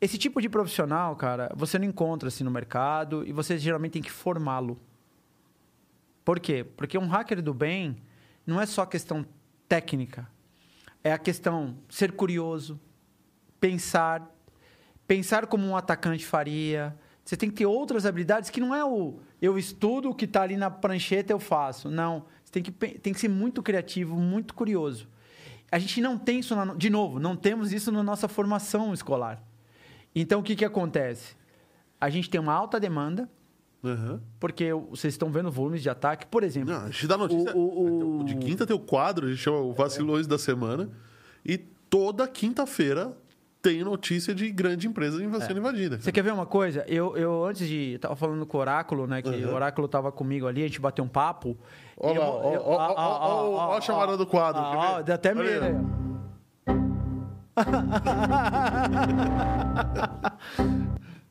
Esse tipo de profissional, cara, você não encontra assim no mercado e você geralmente tem que formá-lo. Por quê? Porque um hacker do bem não é só questão técnica. É a questão ser curioso, pensar, pensar como um atacante faria. Você tem que ter outras habilidades que não é o eu estudo o que está ali na prancheta eu faço. Não, você tem que, tem que ser muito criativo, muito curioso. A gente não tem isso, na, de novo, não temos isso na nossa formação escolar. Então, o que, que acontece? A gente tem uma alta demanda, Aham. porque vocês estão vendo volumes de ataque. Por exemplo, Não, a gente dá notícia. O- o- De quinta tem o quadro, a gente chama o Vacilões da Semana. E toda quinta-feira tem notícia de grande empresa sendo invadida. Você quer ver uma coisa? Eu, eu antes de. Tava falando com o Oráculo, né? Que Uhum. o Oráculo tava comigo ali, a gente bateu um papo. Ó E lá, ó, ó, ó, ó, ó, ó a chamada do quadro, Ó, ver? deu até Olha medo. <laughs>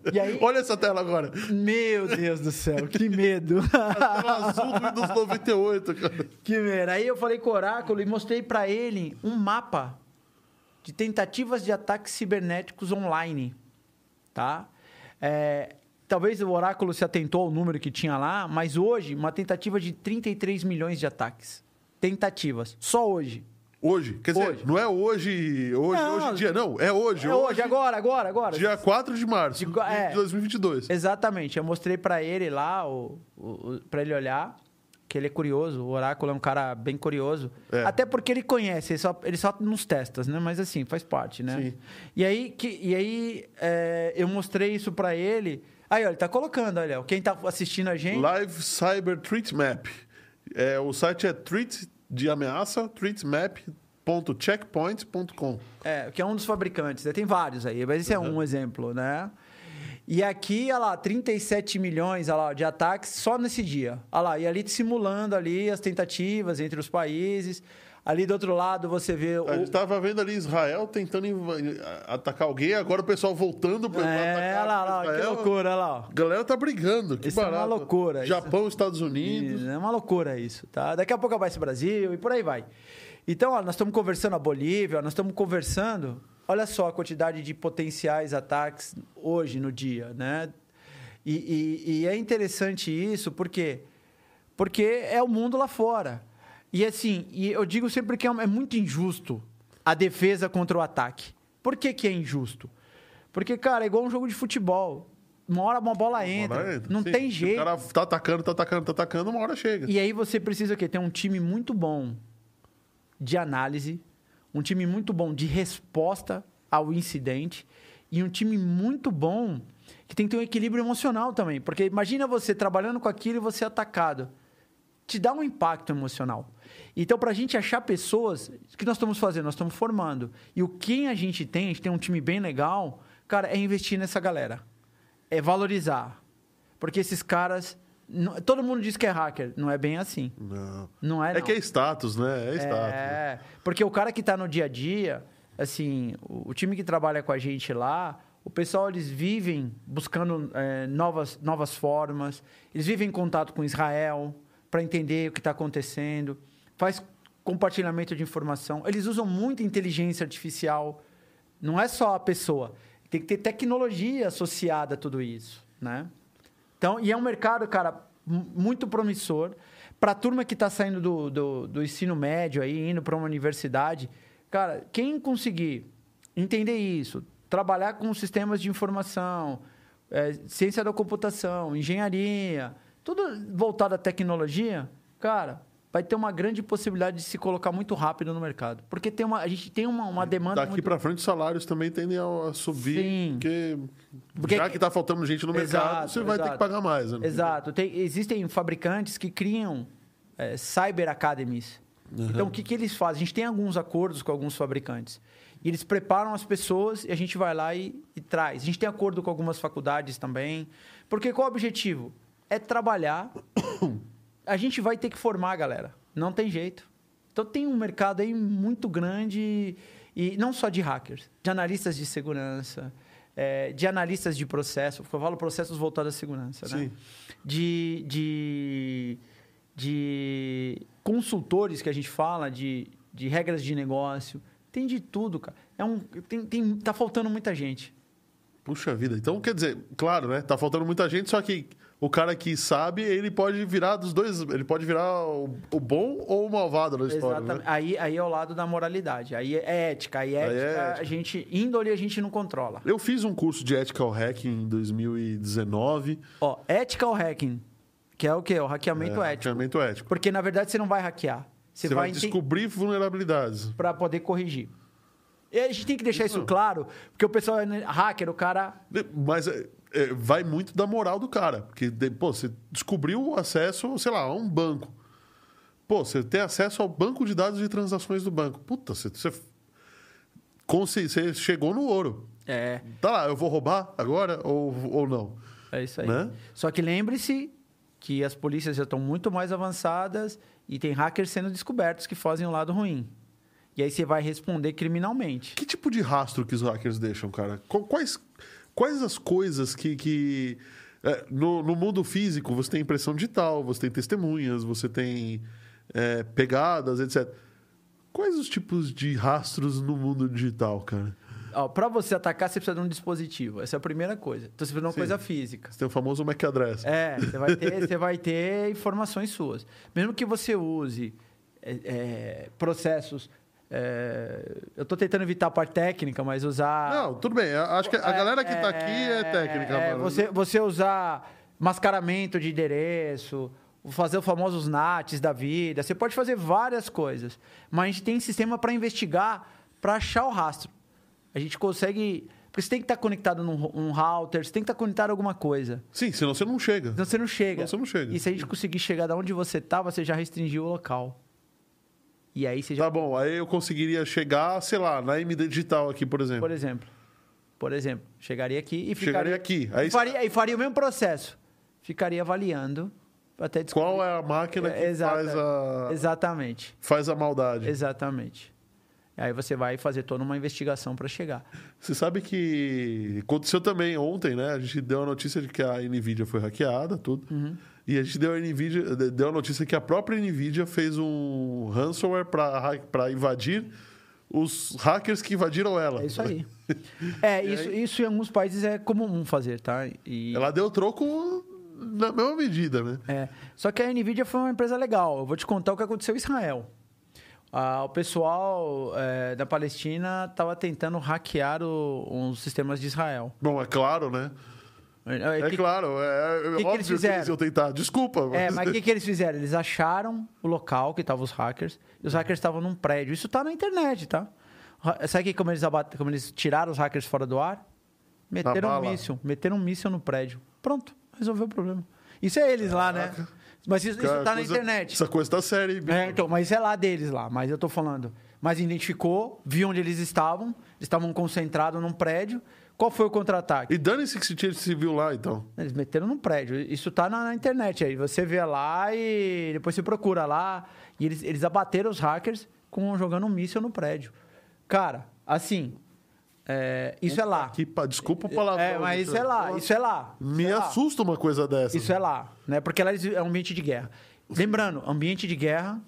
aí. E Olha essa tela agora. meu Deus do céu, que <laughs> medo. Tela azul do Windows 98, cara. que medo. Aí eu falei com o Oráculo e mostrei pra ele um mapa de tentativas de ataques cibernéticos online, tá? É, talvez o Oráculo se atentou ao número que tinha lá, mas hoje, uma tentativa de 33 milhões de ataques. Tentativas. Só hoje. Hoje, quer dizer, Hoje. não é hoje, hoje, Não. hoje em dia, não. É hoje. É hoje, agora, agora, agora. Dia 4 de março De- é. de 2022. Exatamente. Eu mostrei pra ele lá, o, o, pra ele olhar, que ele é curioso. O Oráculo é um cara bem curioso. É. Até porque ele conhece, ele só, ele só nos testas, né? Mas assim, faz parte, né? Sim. E aí, que, e aí é, eu mostrei isso pra ele. Aí, ó, ele tá colocando, olha. Quem tá assistindo a gente... Live Cyber Threat Map. É, o site é threat de ameaça, threatmap.checkpoints.com. É, que é um dos fabricantes. né? Tem vários aí, mas esse é um exemplo, né? E aqui, olha lá, 37 milhões olha lá, de ataques só nesse dia. Olha lá, e ali simulando ali as tentativas entre os países. Ali do outro lado você vê. A gente tava vendo ali Israel tentando atacar alguém, agora o pessoal voltando para É, olha lá, lá, que loucura, olha lá. A galera tá brigando, que Isso é uma barato. loucura, isso- Japão, Estados Unidos. É uma loucura isso, tá? Daqui a pouco vai esse Brasil e por aí vai. Então, ó, nós estamos conversando a Bolívia, ó, nós estamos conversando. Olha só a quantidade de potenciais ataques hoje no dia, né? E, e- e é interessante isso porque porque é o mundo lá fora. E assim, e eu digo sempre que é, é muito injusto a defesa contra o ataque. Por que, que é injusto? Porque, cara, é igual um jogo de futebol. Uma hora uma bola entra. Uma hora Não Sim, tem O jeito. cara tá atacando, tá atacando, tá atacando, uma hora chega. E aí você precisa o quê? ter um time muito bom de análise, um time muito bom de resposta ao incidente e um time muito bom que tem que ter um equilíbrio emocional também. Porque imagina você trabalhando com aquilo e você atacado. Te dá um impacto emocional. Então, para a gente achar pessoas, o que nós estamos fazendo? Nós estamos formando. E o que a gente tem, a gente tem um time bem legal, cara, é investir nessa galera. É valorizar. Porque esses caras. Todo mundo diz que é hacker. Não é bem assim. Não. Não é, É não. que é status, né? É status. É, porque o cara que está no dia a dia, assim, o, time que trabalha com a gente lá, o pessoal eles vivem buscando é, novas, novas formas, eles vivem em contato com Israel para entender o que está acontecendo, faz compartilhamento de informação. Eles usam muito inteligência artificial. Não é só a pessoa, tem que ter tecnologia associada a tudo isso, né? Então, e é um mercado, cara, muito promissor. Para a turma que está saindo do, do, do ensino médio aí, indo para uma universidade, cara, quem conseguir entender isso, trabalhar com sistemas de informação, eh, ciência da computação, engenharia, tudo voltado à tecnologia, cara, vai ter uma grande possibilidade de se colocar muito rápido no mercado. Porque tem uma, a gente tem uma, uma demanda Daqui muito... pra frente os salários também tendem a subir, Sim. porque, Porque- já que tá faltando gente no mercado, Exato, você vai ter exato. que pagar mais. Né? Exato. Tem- existem fabricantes que criam é, cyber academies. Então, o que, que eles fazem? A gente tem alguns acordos com alguns fabricantes. E eles preparam as pessoas e a gente vai lá e, e traz. A gente tem acordo com algumas faculdades também. Porque qual é o objetivo? é trabalhar. <coughs> A gente vai ter que formar a galera. Não tem jeito. Então tem um mercado aí muito grande, e não só de hackers, de analistas de segurança, é, de analistas de processo, eu falo processos voltados à segurança, né? Sim. De, de, de consultores que a gente fala, de, de regras de negócio. Tem de tudo, cara. É um, tem, tem, tá faltando muita gente. Puxa vida. Então, quer dizer, claro, né? Tá faltando muita gente, só que o cara que sabe, ele pode virar dos dois. Ele pode virar o, o bom ou o malvado na história. Exatamente. Né? Aí, aí é o lado da moralidade. Aí é ética. Aí, ética, Aí é ética. a gente. Índole a gente não controla. Eu fiz um curso de ethical hacking em 2019. Ó, ethical hacking, que é o quê? O hackeamento é, ético. Hackeamento ético. Porque, na verdade, você não vai hackear. Você, Você vai enten- descobrir vulnerabilidades. para poder corrigir. E a gente tem que deixar isso claro, porque o pessoal é hacker, o cara. Mas é, vai muito da moral do cara. Porque, pô, você descobriu o acesso, sei lá, a um banco. Pô, você tem acesso ao banco de dados de transações do banco. Puta, você, você, você chegou no ouro. É, Tá lá, eu vou roubar agora ou, ou não? é isso aí. Né? Só que lembre-se que as polícias já estão muito mais avançadas e tem hackers sendo descobertos que fazem o lado ruim. E aí você vai responder criminalmente. Que tipo de rastro que os hackers deixam, cara? Qu- Quais, quais as coisas que. que é, no, no mundo físico, você tem impressão digital, você tem testemunhas, você tem é, pegadas, etc. Quais os tipos de rastros no mundo digital, cara? Para você atacar, você precisa de um dispositivo. Essa é a primeira coisa. Então você precisa de uma Sim. coisa física. Você tem o famoso MAC address. É, você vai ter, <laughs> você vai ter informações suas. Mesmo que você use é, é, processos. É, eu estou tentando evitar a parte técnica, mas usar. Não, tudo bem. eu Acho que a galera que tá aqui é técnica, é. Você, você usar mascaramento de endereço, fazer os famosos NATs da vida. Você pode fazer várias coisas. Mas a gente tem sistema para investigar, para achar o rastro. A gente consegue. Porque você tem que estar conectado num, num router, você tem que estar conectado a alguma coisa. Sim, senão você não chega. Senão você não chega. Senão você não chega. E se a gente conseguir chegar da onde você tá, você já restringiu o local. E aí você já. Tá bom, aí eu conseguiria chegar, sei lá, na MD Digital aqui, por exemplo. Por exemplo. Por exemplo, chegaria aqui e ficaria. Chegaria aqui. Aí e, faria, e faria o mesmo processo. Ficaria avaliando até descobrir. qual é a máquina que exata- faz, a, Exatamente. faz a maldade? Exatamente. Aí você vai fazer toda uma investigação para chegar. Você sabe que aconteceu também ontem, né? A gente deu a notícia de que a Nvidia foi hackeada, tudo. Uhum. E a gente deu a Nvidia, deu a notícia que a própria Nvidia fez um ransomware para invadir os hackers que invadiram ela. É isso aí. <laughs> É, isso, isso em alguns países é comum fazer, tá? E, Ela deu troco na mesma medida, né? É. Só que a Nvidia foi uma empresa legal. Eu vou te contar o que aconteceu em Israel. Ah, o pessoal é, da Palestina estava tentando hackear o- os sistemas de Israel. Bom, é claro, né? É, É que- claro, é, é que óbvio eles que fizeram? eles iam tentar. Desculpa. É, mas o que, que eles fizeram? Eles acharam o local que estavam os hackers e os hackers estavam num prédio. Isso tá na internet, tá? Sabe que como eles, abate- como eles tiraram os hackers fora do ar? Meteram um míssil. Meteram um míssil no prédio. Pronto, resolveu o problema. Isso é eles lá, né? Mas isso, isso Cara, tá na internet. Essa coisa tá séria, hein? É, então, mas é lá deles lá, mas eu tô falando. Mas identificou, viu onde eles estavam, eles estavam concentrados num prédio. Qual foi o contra-ataque? E dane-se que se civil lá, então. Eles meteram num prédio. Isso tá na, na internet aí. Você vê lá e depois você procura lá. E eles, eles abateram os hackers com, jogando um míssil no prédio. Cara, assim, é, isso é lá. Que, pa- desculpa o palavrão. É, mas isso é lá, isso é lá. Me é lá. assusta uma coisa dessa. Isso é lá, né? Porque lá é um ambiente de guerra. Lembrando, ambiente de guerra,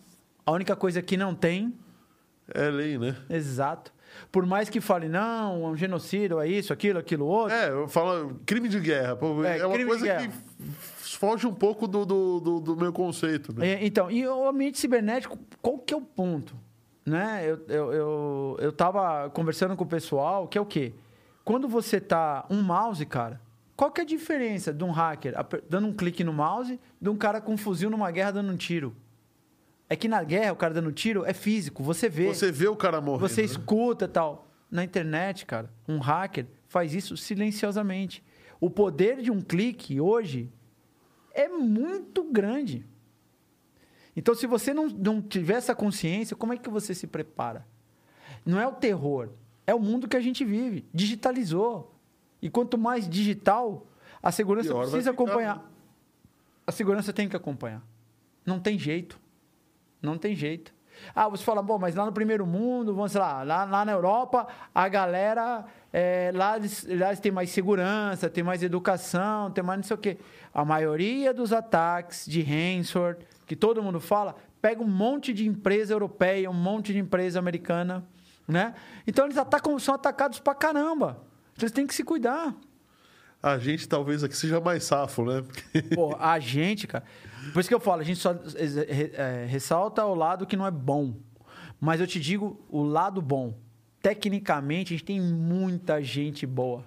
a única coisa que não tem É lei, né? Exato. Por mais que fale, não, é um genocídio, é isso, aquilo, aquilo, outro. É, eu falo crime de guerra. pô, É, É, uma coisa que foge um pouco do, do, do- do meu conceito. Né? É, Então, e o ambiente cibernético, qual que é o ponto? Né? Eu, eu, eu, eu tava conversando com o pessoal, que é o quê? Quando você tá um mouse, cara, qual que é a diferença de um hacker dando um clique no mouse de um cara com um fuzil numa guerra dando um tiro? É que na guerra, o cara dando tiro é físico, você vê. Você vê o cara morrendo. Você né? escuta tal. Na internet, cara, um hacker faz isso silenciosamente. O poder de um clique hoje é muito grande. Então, se você não, não tiver essa consciência, como é que você se prepara? Não é o terror, é o mundo que a gente vive. Digitalizou. E quanto mais digital, a segurança Pior precisa acompanhar. né? A segurança tem que acompanhar. Não tem jeito. Não tem jeito. Ah, você fala, bom, mas lá no primeiro mundo, vamos lá, lá, lá na Europa, a galera, é, lá, eles, lá eles têm mais segurança, tem mais educação, tem mais não sei o quê. A maioria dos ataques de ransomware, que todo mundo fala, pega um monte de empresa europeia, um monte de empresa americana, né? Então eles atacam, são atacados pra caramba. Então, eles têm que se cuidar. A gente talvez aqui seja mais safo, né? Pô, a gente, cara. Por isso que eu falo, a gente só é, ressalta o lado que não é bom. Mas eu te digo o lado bom. Tecnicamente, a gente tem muita gente boa.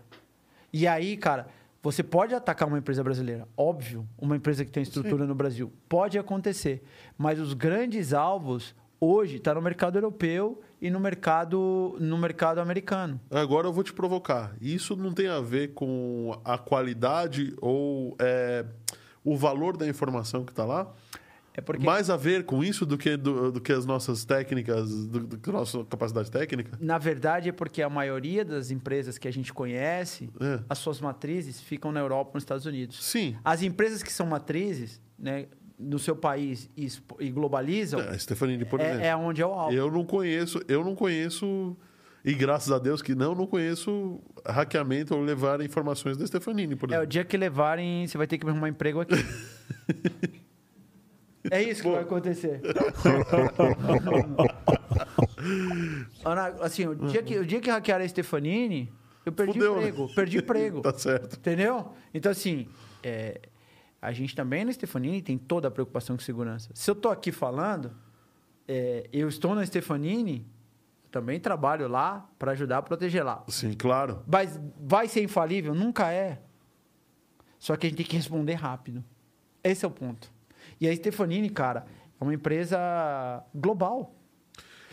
E aí, cara, você pode atacar uma empresa brasileira, óbvio, uma empresa que tem estrutura Sim. no Brasil. Pode acontecer. Mas os grandes alvos hoje está no mercado europeu e no mercado, no mercado americano. Agora eu vou te provocar. Isso não tem a ver com a qualidade ou é, o valor da informação que está lá? É porque... Mais a ver com isso do que, do, do que as nossas técnicas, do, do, que a nossa capacidade técnica? Na verdade, é porque a maioria das empresas que a gente conhece, é. as suas matrizes ficam na Europa ou nos Estados Unidos. Sim. As empresas que são matrizes, né, no seu país e, e globalizam. É, Stefanini, por é, exemplo. É onde é o alvo. Eu não conheço, eu não conheço. E graças a Deus que não, não conheço hackeamento ou levar informações da Stefanini, por exemplo. É, o dia que levarem, você vai ter que arrumar emprego aqui. <laughs> é isso que Pô. vai acontecer. <laughs> Ana, assim, o dia, que, o dia que hackearam a Stefanini, eu perdi Fudeu, né? emprego. Né? Perdi emprego. <laughs> tá certo. Entendeu? Então, assim, é, a gente também na Stefanini tem toda a preocupação com segurança. Se eu estou aqui falando, é, eu estou na Stefanini, também trabalho lá para ajudar a proteger lá. Sim, claro. Mas vai ser infalível? Nunca é. Só que a gente tem que responder rápido. Esse é o ponto. E a Stefanini, cara, é uma empresa global.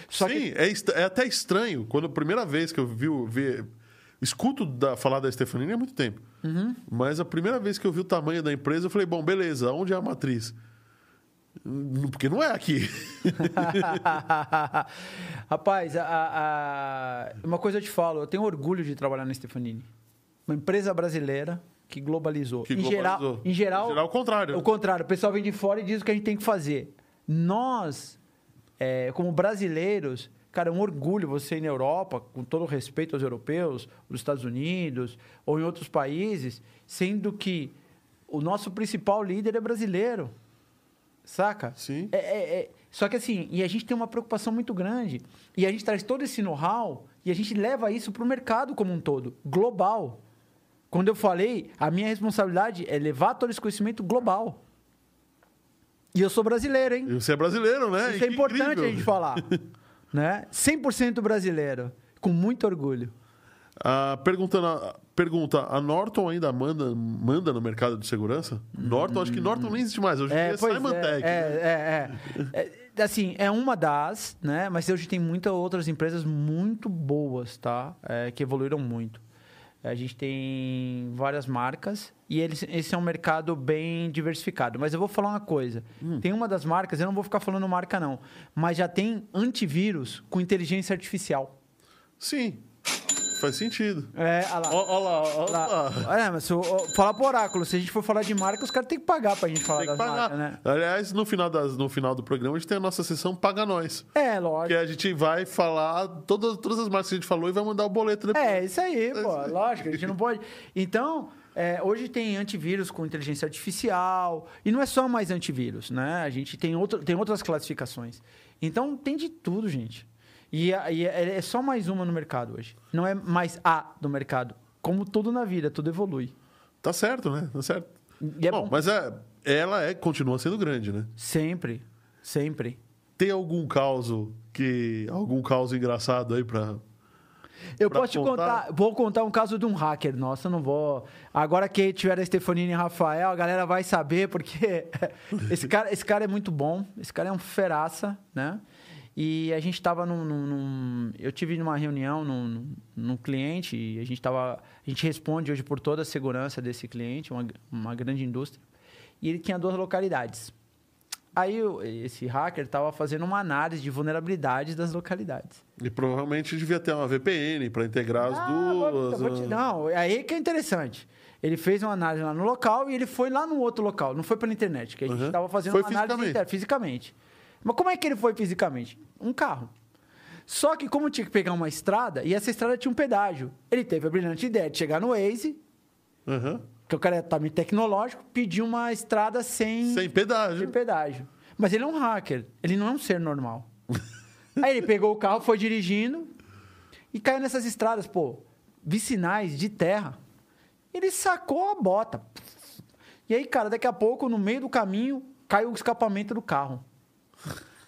Só Sim, que... é, é, até estranho. Quando a primeira vez que eu vi, vi escuto da, falar da Stefanini há muito tempo. Uhum. Mas a primeira vez que eu vi o tamanho da empresa, eu falei, bom, beleza, onde é a matriz? Porque não é aqui. <laughs> Rapaz, a, a, uma coisa eu te falo, eu tenho orgulho de trabalhar na Stefanini. Uma empresa brasileira que globalizou. Que em, globalizou. Geral, em geral. Em geral, o contrário. O contrário. O pessoal vem de fora e diz o que a gente tem que fazer. Nós, é, como brasileiros, Cara, é um orgulho você ir na Europa, com todo respeito aos europeus, nos Estados Unidos ou em outros países, sendo que o nosso principal líder é brasileiro. Saca? Sim. É, é, é. Só que assim, e a gente tem uma preocupação muito grande. E a gente traz todo esse know-how e a gente leva isso para o mercado como um todo, global. Quando eu falei, a minha responsabilidade é levar todo esse conhecimento global. E eu sou brasileiro, hein? E você é brasileiro, né? Isso é importante incrível. a gente falar. <laughs> né? 100% brasileiro, com muito orgulho. Ah, pergunta, pergunta, a Norton ainda manda, manda no mercado de segurança? Norton, acho que Norton nem existe mais. Hoje é, é Simon é, Tech. É, né? é, é, é, Assim, é uma das, né? Mas hoje tem muitas outras empresas muito boas, tá? É, que evoluíram muito. A gente tem várias marcas e eles, esse é um mercado bem diversificado. Mas eu vou falar uma coisa. Hum. Tem uma das marcas, eu não vou ficar falando marca não, mas já tem antivírus com inteligência artificial. Sim. Faz sentido. É, olha lá. Olha lá, olha lá. É, mas se eu, falar pro oráculo, se a gente for falar de marca, os caras têm que pagar pra gente falar tem das marcas, né? Aliás, no final, das, no final do programa, a gente tem a nossa sessão Paga Nós. É, lógico. Que a gente vai falar todas, todas as marcas que a gente falou e vai mandar o boleto depois. É, isso aí, é pô. Isso lógico, a gente não pode... Então... É, hoje tem antivírus com inteligência artificial, e não é só mais antivírus, né? A gente tem, outro, tem outras classificações. Então, tem de tudo, gente. E, e é, é só mais uma no mercado hoje. Não é mais a do mercado. Como tudo na vida, tudo evolui. Tá certo, né? Tá certo. É bom, bom, mas é, ela é, continua sendo grande, né? Sempre. Sempre. Tem algum caso que. algum caso engraçado aí pra. Eu pra posso te contar, vou contar um caso de um hacker. Nossa, eu não vou. Agora que tiver a Stefanini e Rafael, a galera vai saber, porque <laughs> esse cara, esse cara é muito bom. Esse cara é um feraça, né? E a gente estava num, num, num, Eu tive numa reunião num, num cliente e a gente estava. A gente responde hoje por toda a segurança desse cliente, uma, uma grande indústria. E ele tinha duas localidades. Aí esse hacker estava fazendo uma análise de vulnerabilidades das localidades. E provavelmente devia ter uma VPN para integrar as Ah, duas. vou te- né? não, é aí que é interessante. Ele fez uma análise lá no local e ele foi lá no outro local. Não foi pela internet, que a gente Uhum. estava fazendo Foi uma análise fisicamente. interna, fisicamente. Mas como é que ele foi fisicamente? Um carro. Só que como tinha que pegar uma estrada, e essa estrada tinha um pedágio, ele teve a brilhante ideia de chegar no Waze, Aham. que o cara é também tecnológico, pedir uma estrada sem, Sem pedágio. sem pedágio. Mas ele é um hacker, ele não é um ser normal. <laughs> Aí ele pegou o carro, foi dirigindo e caiu nessas estradas, pô, vicinais de terra. Ele sacou a bota. E aí, cara, daqui a pouco, no meio do caminho, cai o escapamento do carro.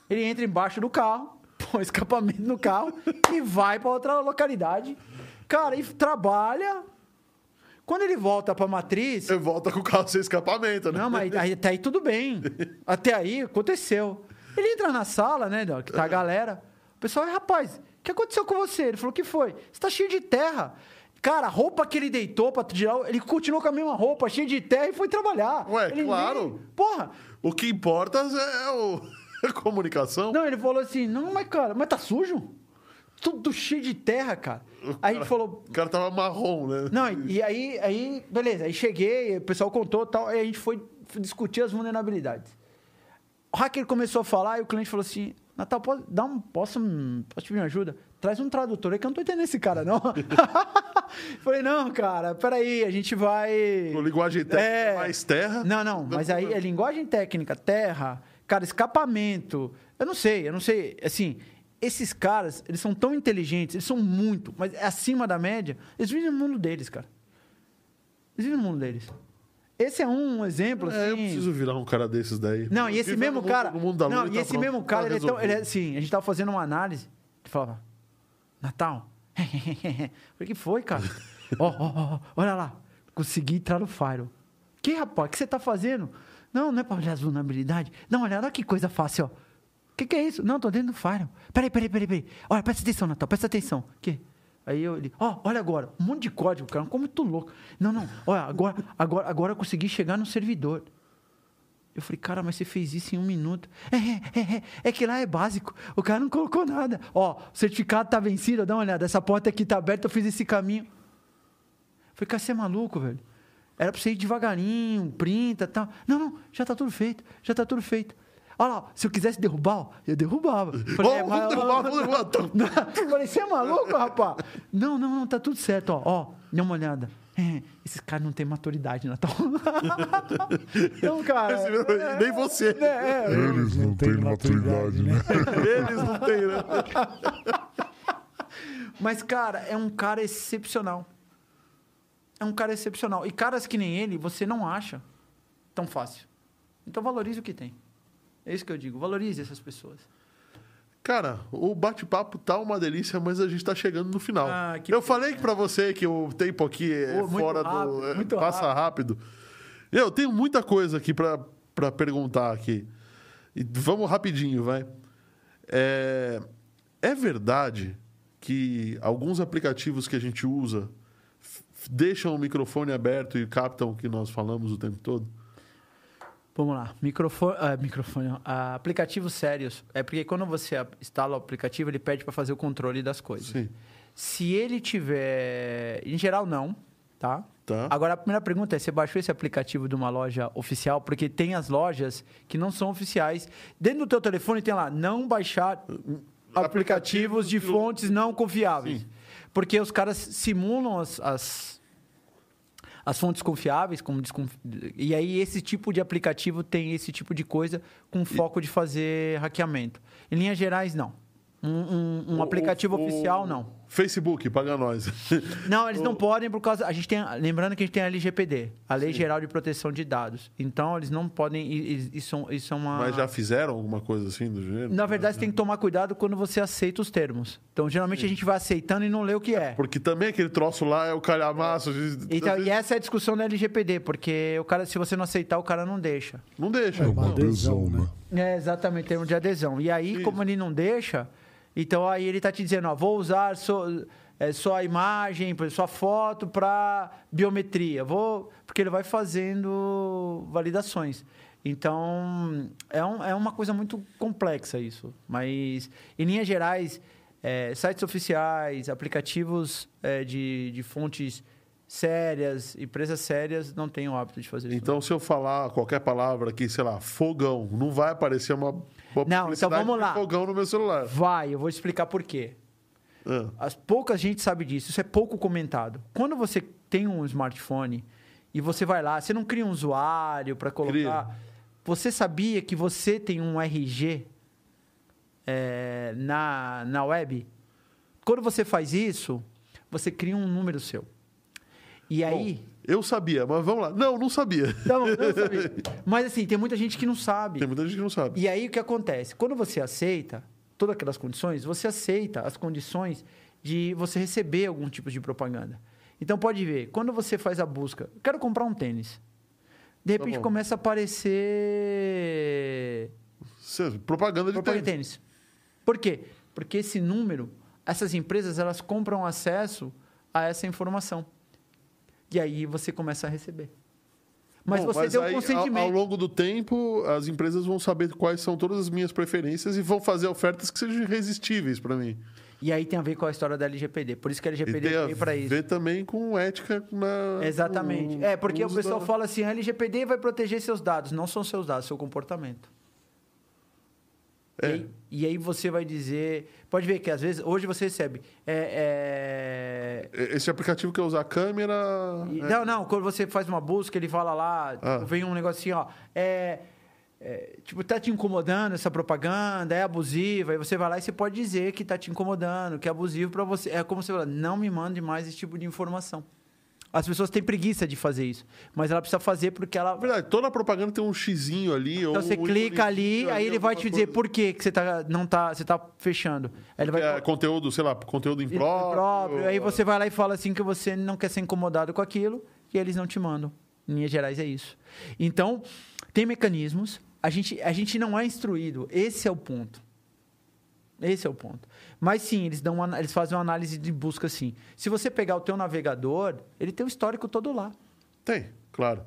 Ele entra embaixo do carro, <laughs> põe escapamento no carro e vai para outra localidade. Cara, e trabalha. Quando ele volta para matriz, Você volta com o carro sem escapamento, né? não, mas aí, até aí tudo bem. <laughs> Até aí aconteceu. Ele entra na sala, né, que tá a galera. O pessoal, rapaz, o que aconteceu com você? Ele falou, o que foi? Você tá cheio de terra. Cara, a roupa que ele deitou pra tirar, ele continuou com a mesma roupa, cheio de terra e foi trabalhar. Ué, Ele claro. nem- Porra! O que importa é o... <laughs> comunicação. Não, ele falou assim, não, mas cara, mas tá sujo? Tudo cheio de terra, cara. Aí ele falou, O cara tava marrom, né? Não, e, e aí, aí, beleza, aí cheguei, o pessoal contou e tal, aí a gente foi discutir as vulnerabilidades. O hacker começou a falar e o cliente falou assim: Natal, posso, dá um, posso, posso te pedir uma ajuda? Traz um tradutor aí que eu não tô entendendo esse cara, não. <laughs> <laughs> Falei, não, cara, peraí, a gente vai. Com linguagem técnica, É. mais terra. Não, não, mas aí é linguagem técnica, terra, cara, escapamento. Eu não sei, eu não sei. Assim, esses caras, eles são tão inteligentes, eles são muito, mas é acima da média. Eles vivem no mundo deles, cara. Eles vivem no mundo deles. Esse é um exemplo, assim. É, eu preciso virar um cara desses daí. Não, e esse mesmo cara. no mundo da não, e tá esse pronto, mesmo cara, tá ele é, tão, ele é assim, a gente tava fazendo uma análise, ele falava, Natal. <laughs> O que foi, cara? <laughs> Ó, ó, ó, olha lá. Consegui entrar no Firewall. Que, rapaz? O que você tá fazendo? Não, não é pra olhar as vulnerabilidades. Não, olha, olha que coisa fácil, ó. O que, que é isso? Não, tô dentro do Firewall. Peraí, peraí, peraí, peraí. Olha, presta atenção, Natal, presta atenção. O quê? Aí eu, ele, ó, olha agora, um monte de código, cara, como muito louco. Não, não, olha, agora, agora, agora eu consegui chegar no servidor. Eu falei, cara, mas você fez isso em um minuto. É, é, é, é, é que lá é básico. O cara não colocou nada. Ó, o certificado tá vencido, dá uma olhada. Essa porta aqui tá aberta, eu fiz esse caminho. Falei, cara, você é maluco, velho. Era pra você ir devagarinho, printa e tal. Não, não, já tá tudo feito, já tá tudo feito. Olha lá, se eu quisesse derrubar, ó, eu derrubava. <laughs> Falei, Ó, é, vamos derrubar, vamos derrubar. Falei, você é maluco, rapaz? Não, não, não, tá tudo certo, ó. Ó, dê uma olhada. É, esses caras não têm maturidade, Natal. <laughs> Então, cara. Esse- Nem você. É, é, Eles não têm maturidade, né? <laughs> Eles não têm, né? Mas, cara, é um cara excepcional. É um cara excepcional. E caras que nem ele, você não acha tão fácil. Então valorize o que tem. É isso que eu digo. Valorize essas pessoas. Cara, o bate-papo tá uma delícia, mas a gente tá chegando no final. Ah, eu falei pra você que o tempo aqui é muito fora rápido, do. é, passa rápido. Eu tenho muita coisa aqui pra perguntar aqui. E vamos rapidinho, vai. É, é verdade que alguns aplicativos que a gente usa deixam o microfone aberto e captam o que nós falamos o tempo todo? Vamos lá. Microfone, ah, microfone não. Ah, aplicativos sérios. É porque quando você instala o aplicativo, ele pede para fazer o controle das coisas. Sim. Se ele tiver. Em geral, não. Tá? Tá. Agora, a primeira pergunta é: você baixou esse aplicativo de uma loja oficial? Porque tem as lojas que não são oficiais. Dentro do teu telefone tem lá, não baixar aplicativos de fontes não confiáveis. Sim. Porque os caras simulam as, as, as fontes confiáveis, como desconfi... e aí esse tipo de aplicativo tem esse tipo de coisa com foco de fazer hackeamento. Em linhas gerais, não. Um, um- um O- aplicativo o- oficial, não. Facebook, paga nós. <laughs> Não, eles não podem por causa. A gente tem, lembrando que a gente tem a LGPD, a Lei Geral de Proteção de Dados. Então eles não podem. Isso, isso é uma. Mas já fizeram alguma coisa assim do gênero? Na verdade, você tem que tomar cuidado quando você aceita os termos. Então, geralmente a gente vai aceitando e não lê o que é. Porque também aquele troço lá é o calhamaço. de- Então, e essa é a discussão da LGPD, porque o cara, se você não aceitar, o cara não deixa. Não deixa. É uma adesão, né? É, exatamente, termo de adesão. E aí, Isso. como ele não deixa, então aí ele tá te dizendo, ó, vou usar só, é, a imagem, sua foto para biometria. Vou, porque ele vai fazendo validações. Então, é, um, é uma coisa muito complexa isso. Mas, em linhas gerais, é, sites oficiais, aplicativos é, de, de fontes sérias, empresas sérias, não têm o hábito de fazer isso. Então, se eu falar qualquer palavra aqui, sei lá, fogão, não vai aparecer uma, uma não, então vamos lá. fogão no meu celular. Vai, eu vou explicar por quê. Ah. As poucas gente sabe disso, isso é pouco comentado. Quando você tem um smartphone e você vai lá, você não cria um usuário para colocar. Cria. Você sabia que você tem um RG é, na, na web? Quando você faz isso, você cria um número seu. E aí. Bom, eu sabia, mas vamos lá. Não, não sabia. Não, não sabia. <laughs> Mas assim, tem muita gente que não sabe. Tem muita gente que não sabe. E aí o que acontece? Quando você aceita todas aquelas condições, você aceita as condições de você receber algum tipo de propaganda. Então pode ver, quando você faz a busca, quero comprar um tênis. De repente tá começa a aparecer. Propaganda de propaganda tênis. tênis. Por quê? Porque esse número, essas empresas, elas compram acesso a essa informação. E aí você começa a receber. Mas Bom, você mas deu aí, consentimento. Ao, ao, longo do tempo, as empresas vão saber quais são todas as minhas preferências e vão fazer ofertas que sejam irresistíveis para mim. E aí tem a ver com a história da LGPD. Por isso que a LGPD veio para isso. Tem a ver também com ética na. Exatamente. é, porque o pessoal da... fala assim: a LGPD vai proteger seus dados. Não são seus dados, seu comportamento. É. E, aí, e, aí, você vai dizer. Pode ver que às vezes, hoje você recebe. É, é... Esse aplicativo que usa a câmera. E, é... Não, não. Quando você faz uma busca, ele fala lá, ah. vem um negocinho, ó. É, é, tipo, tá te incomodando essa propaganda, é abusiva, aí você vai lá e você pode dizer que tá te incomodando, que é abusivo para você. É como você fala, não me mande mais esse tipo de informação. As pessoas têm preguiça de fazer isso, mas ela precisa fazer porque ela. Verdade, toda propaganda tem um xizinho ali. Então você clica ali, aí ele vai te dizer por que, que você tá, não tá, você tá fechando. Aí ele vai... É, conteúdo, sei lá, conteúdo impróprio. impróprio. Aí você vai lá e fala assim que você não quer ser incomodado com aquilo e eles não te mandam. Em linhas gerais é isso. Então, tem mecanismos a gente, a gente não é instruído. Esse é o ponto. Esse é o ponto. Mas sim, eles, dão uma, eles fazem uma análise de busca assim. Se você pegar o teu navegador, ele tem o histórico todo lá. Tem, claro.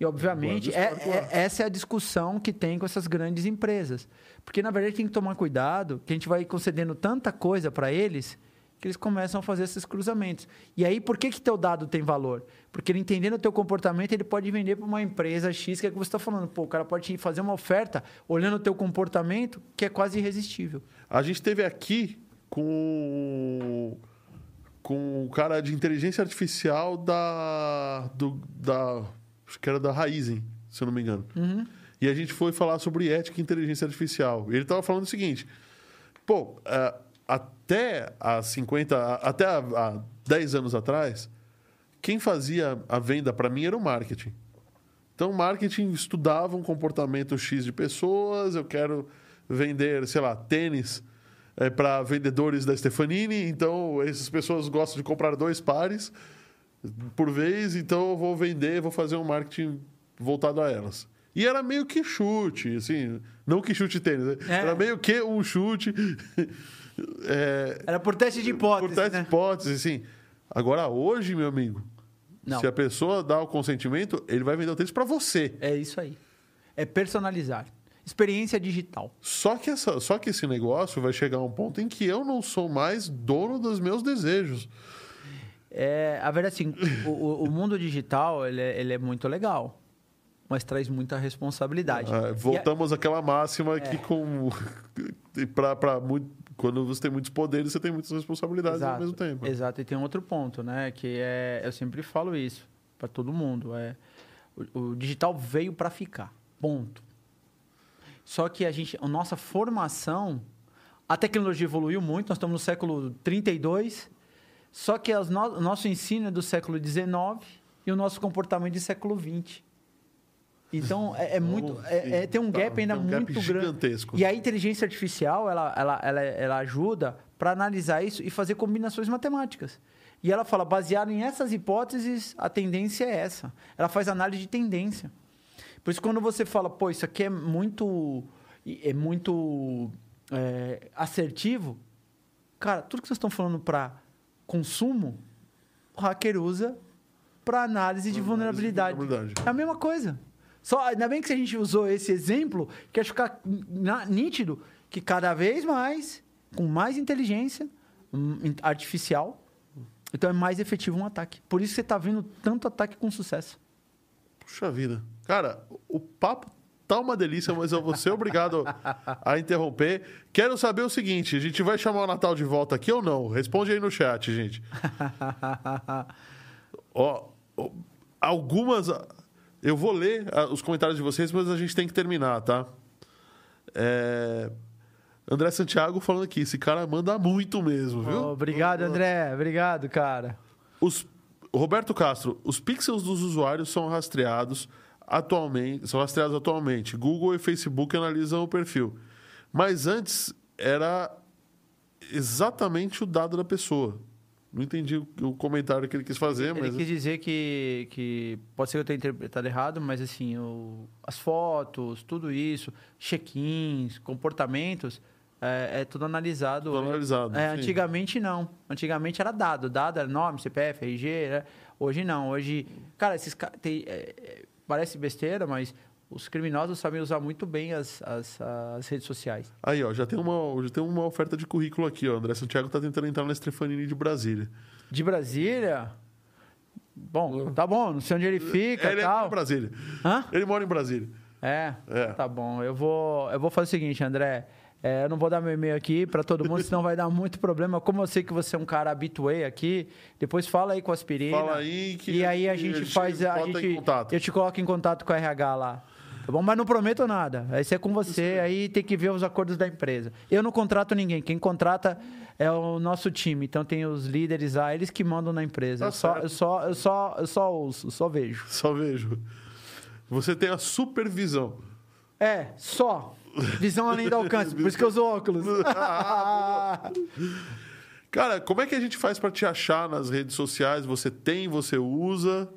E, obviamente, é, é, essa é a discussão que tem com essas grandes empresas. Porque, na verdade, tem que tomar cuidado que a gente vai concedendo tanta coisa para eles que eles começam a fazer esses cruzamentos. E aí, por que que teu dado tem valor? Porque ele entendendo o teu comportamento, ele pode vender para uma empresa X, que é o que você está falando. Pô, o cara pode fazer uma oferta olhando o teu comportamento, que é quase irresistível. A gente teve aqui com com o cara de inteligência artificial da do, da acho que era da Raizen, se eu não me engano. Uhum. E a gente foi falar sobre ética e inteligência artificial. Ele estava falando o seguinte: pô, uh, até há 50, até há 10 anos atrás, quem fazia a venda para mim era o marketing. Então, o marketing estudava um comportamento X de pessoas, eu quero vender, sei lá, tênis é, para vendedores da Stefanini, então essas pessoas gostam de comprar dois pares por vez, então eu vou vender, vou fazer um marketing voltado a elas. E era meio que chute, assim, não que chute tênis, né? é. era meio que um chute. <laughs> É, Era por teste de hipótese. Por teste né? de hipótese, sim. Agora, hoje, meu amigo, Não. se a pessoa dá o consentimento, ele vai vender o tênis para você. É isso aí. É personalizar. Experiência digital. Só que, essa, só que esse negócio vai chegar a um ponto em que eu não sou mais dono dos meus desejos. É, a verdade, assim, o, o mundo digital ele é, ele é muito legal mas traz muita responsabilidade. Ah, voltamos a... àquela máxima é. que com <laughs> para quando você tem muitos poderes, você tem muitas responsabilidades exato, ao mesmo tempo. Exato, e tem outro ponto, né? Que é, eu sempre falo isso para todo mundo, é o, o digital veio para ficar, ponto. Só que a gente, a nossa formação, a tecnologia evoluiu muito, nós estamos no século 32, só que no, o nosso ensino é do século 19 e o nosso comportamento é do século 20. Então, é, é muito. É, é, tem um gap ainda um muito gap grande. E a inteligência artificial, ela, ela, ela, ela ajuda para analisar isso e fazer combinações matemáticas. E ela fala, baseado em essas hipóteses, a tendência é essa. Ela faz análise de tendência. Por isso, quando você fala, pô, isso aqui é muito. É muito é, assertivo, cara, tudo que vocês estão falando para consumo, o hacker usa para análise, de, vulnerabilidade. de vulnerabilidade. É a mesma coisa. Só, ainda bem que a gente usou esse exemplo, que acho ficar nítido que cada vez mais, com mais inteligência hum, artificial, então é mais efetivo um ataque. Por isso você está vendo tanto ataque com sucesso. Puxa vida. Cara, o papo tá uma delícia, mas eu vou ser obrigado a interromper. Quero saber o seguinte: a gente vai chamar o Natal de volta aqui ou não? Responde aí no chat, gente. <laughs> Ó, algumas. Eu vou ler ah, os comentários de vocês, mas a gente tem que terminar, tá? É... André Santiago falando aqui, esse cara manda muito mesmo, viu? Oh, obrigado, André. Obrigado, cara. Os... Roberto Castro, os pixels dos usuários são rastreados atualmente, são rastreados atualmente. Google e Facebook analisam o perfil. Mas antes era exatamente o dado da pessoa. Não entendi o comentário que ele quis fazer, ele mas... Ele quis dizer que, que... Pode ser que eu tenha interpretado errado, mas assim, o, as fotos, tudo isso, check-ins, comportamentos, é, é, tudo analisado. Tudo analisado, é, Antigamente não. Antigamente era dado. Dado era nome, CPF, RG. Né? Hoje não. Hoje... Cara, esses caras... É, parece besteira, mas os criminosos sabem usar muito bem as, as, as, redes sociais. Aí, ó, já tem, uma, já tem uma oferta de currículo aqui, ó. André Santiago está tentando entrar na Stefanini de Brasília. De Brasília? Bom, tá bom, não sei onde ele fica. Ele tal. mora em Brasília. Hã? Ele mora em Brasília. É? é? Tá bom. Eu vou, eu vou fazer o seguinte, André. É, eu não vou dar meu e-mail aqui para todo mundo, senão vai dar muito problema. Como eu sei que você é um cara habitué aqui, depois fala aí com a aspirina. Fala aí que e aí a gente faz a gente eu te coloco em contato com a RH lá. Tá bom? Mas não prometo nada. Isso é com você, aí tem que ver os acordos da empresa. Eu não contrato ninguém. Quem contrata é o nosso time. Então tem os líderes lá, eles que mandam na empresa. Tá eu, só, eu, só, eu, só, eu só ouço, só vejo. Só vejo. Você tem a supervisão. É, só. Visão além do alcance, por isso que eu uso óculos. <laughs> Cara, como é que a gente faz para te achar nas redes sociais? Você tem, você usa?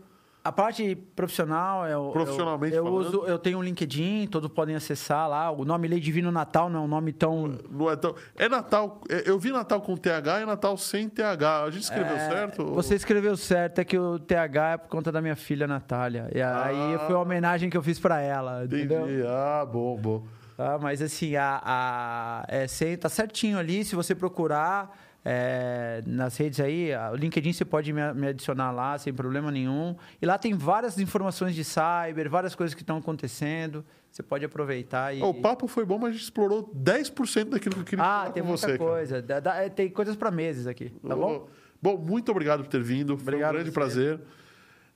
A parte profissional, eu, profissionalmente eu, eu uso, eu tenho um LinkedIn, todos podem acessar lá. O nome Lei Divino Natal não é um nome tão. Não é tão. É Natal. É, eu vi Natal com TH e Natal sem TH. A gente escreveu é, certo? Você escreveu certo, é que o TH é por conta da minha filha Natália. E aí ah, foi uma homenagem que eu fiz para ela. Entendi. Entendeu? Ah, bom, bom. Ah, mas assim, a, a, é, tá certinho ali, se você procurar. É, nas redes aí, o LinkedIn você pode me, me, adicionar lá sem problema nenhum. E lá tem várias informações de cyber, várias coisas que estão acontecendo. Você pode aproveitar e. O papo foi bom, mas a gente explorou 10% daquilo que eu queria ah, tem com muita você. coisa. É, tem coisas para meses aqui, tá bom? Bom, muito obrigado por ter vindo. Obrigado foi um grande prazer.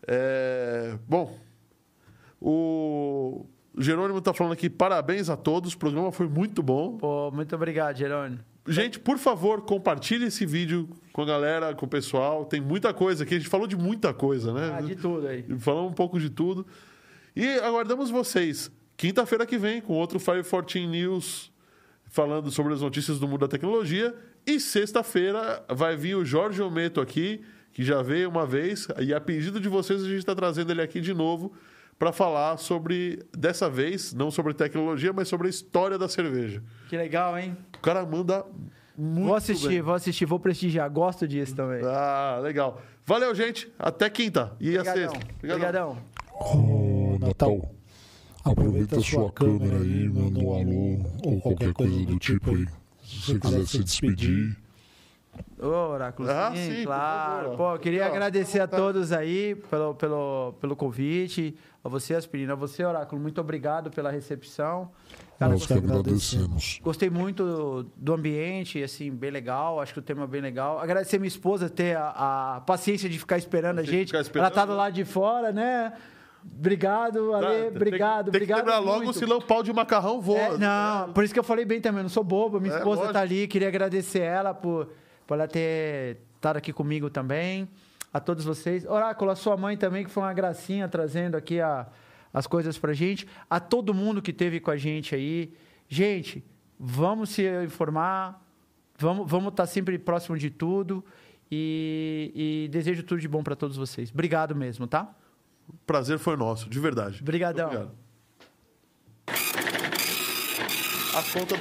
É... Bom, o Jerônimo está falando aqui, parabéns a todos, o programa foi muito bom. Pô, muito obrigado, Jerônimo. Gente, por favor, compartilhe esse vídeo com a galera, com o pessoal. Tem muita coisa aqui. A gente falou de muita coisa, né? Ah, de tudo aí. Falamos um pouco de tudo. E aguardamos vocês quinta-feira que vem com outro 514 News falando sobre as notícias do mundo da tecnologia. E sexta-feira vai vir o Jorge Ometo aqui, que já veio uma vez. E a pedido de vocês, a gente está trazendo ele aqui de novo para falar sobre, dessa vez, não sobre tecnologia, mas sobre a história da cerveja. Que legal, hein? O cara manda muito Vou assistir, bem. vou assistir, vou prestigiar. Gosto disso também. Ah, legal. Valeu, gente. Até quinta e Obrigadão. a sexta. Obrigadão. Oh, Natal. Aproveita a sua câmera aí, manda um alô ou qualquer coisa do tipo aí. Se você quiser se despedir. Ô, Oráculo, ah, sim, sim, claro. Pô, eu queria agradecer a todos aí pelo, pelo, pelo convite. A você, Aspirina. A você, Oráculo, muito obrigado pela recepção. Cara, Nós que agradecemos. Gostei muito do ambiente, assim, bem legal. Acho que o tema é bem legal. Agradecer minha esposa ter a, a paciência de ficar esperando a gente. Esperando. Ela tá do lado de fora, né? Obrigado, Ale, obrigado, tem, obrigado. Tem que logo, senão o pau de macarrão voa. É, não, por isso que eu falei bem também, eu não sou bobo. Minha é, esposa lógico. tá ali, queria agradecer ela por, por ela ter estado aqui comigo também. A todos vocês. Oráculo, a sua mãe também, que foi uma gracinha trazendo aqui a, as coisas pra gente. A todo mundo que teve com a gente aí. Gente, vamos se informar, vamos vamos estar tá sempre próximo de tudo e, e desejo tudo de bom para todos vocês. Obrigado mesmo, tá? prazer foi nosso, de verdade. Obrigadão. Obrigado. A conta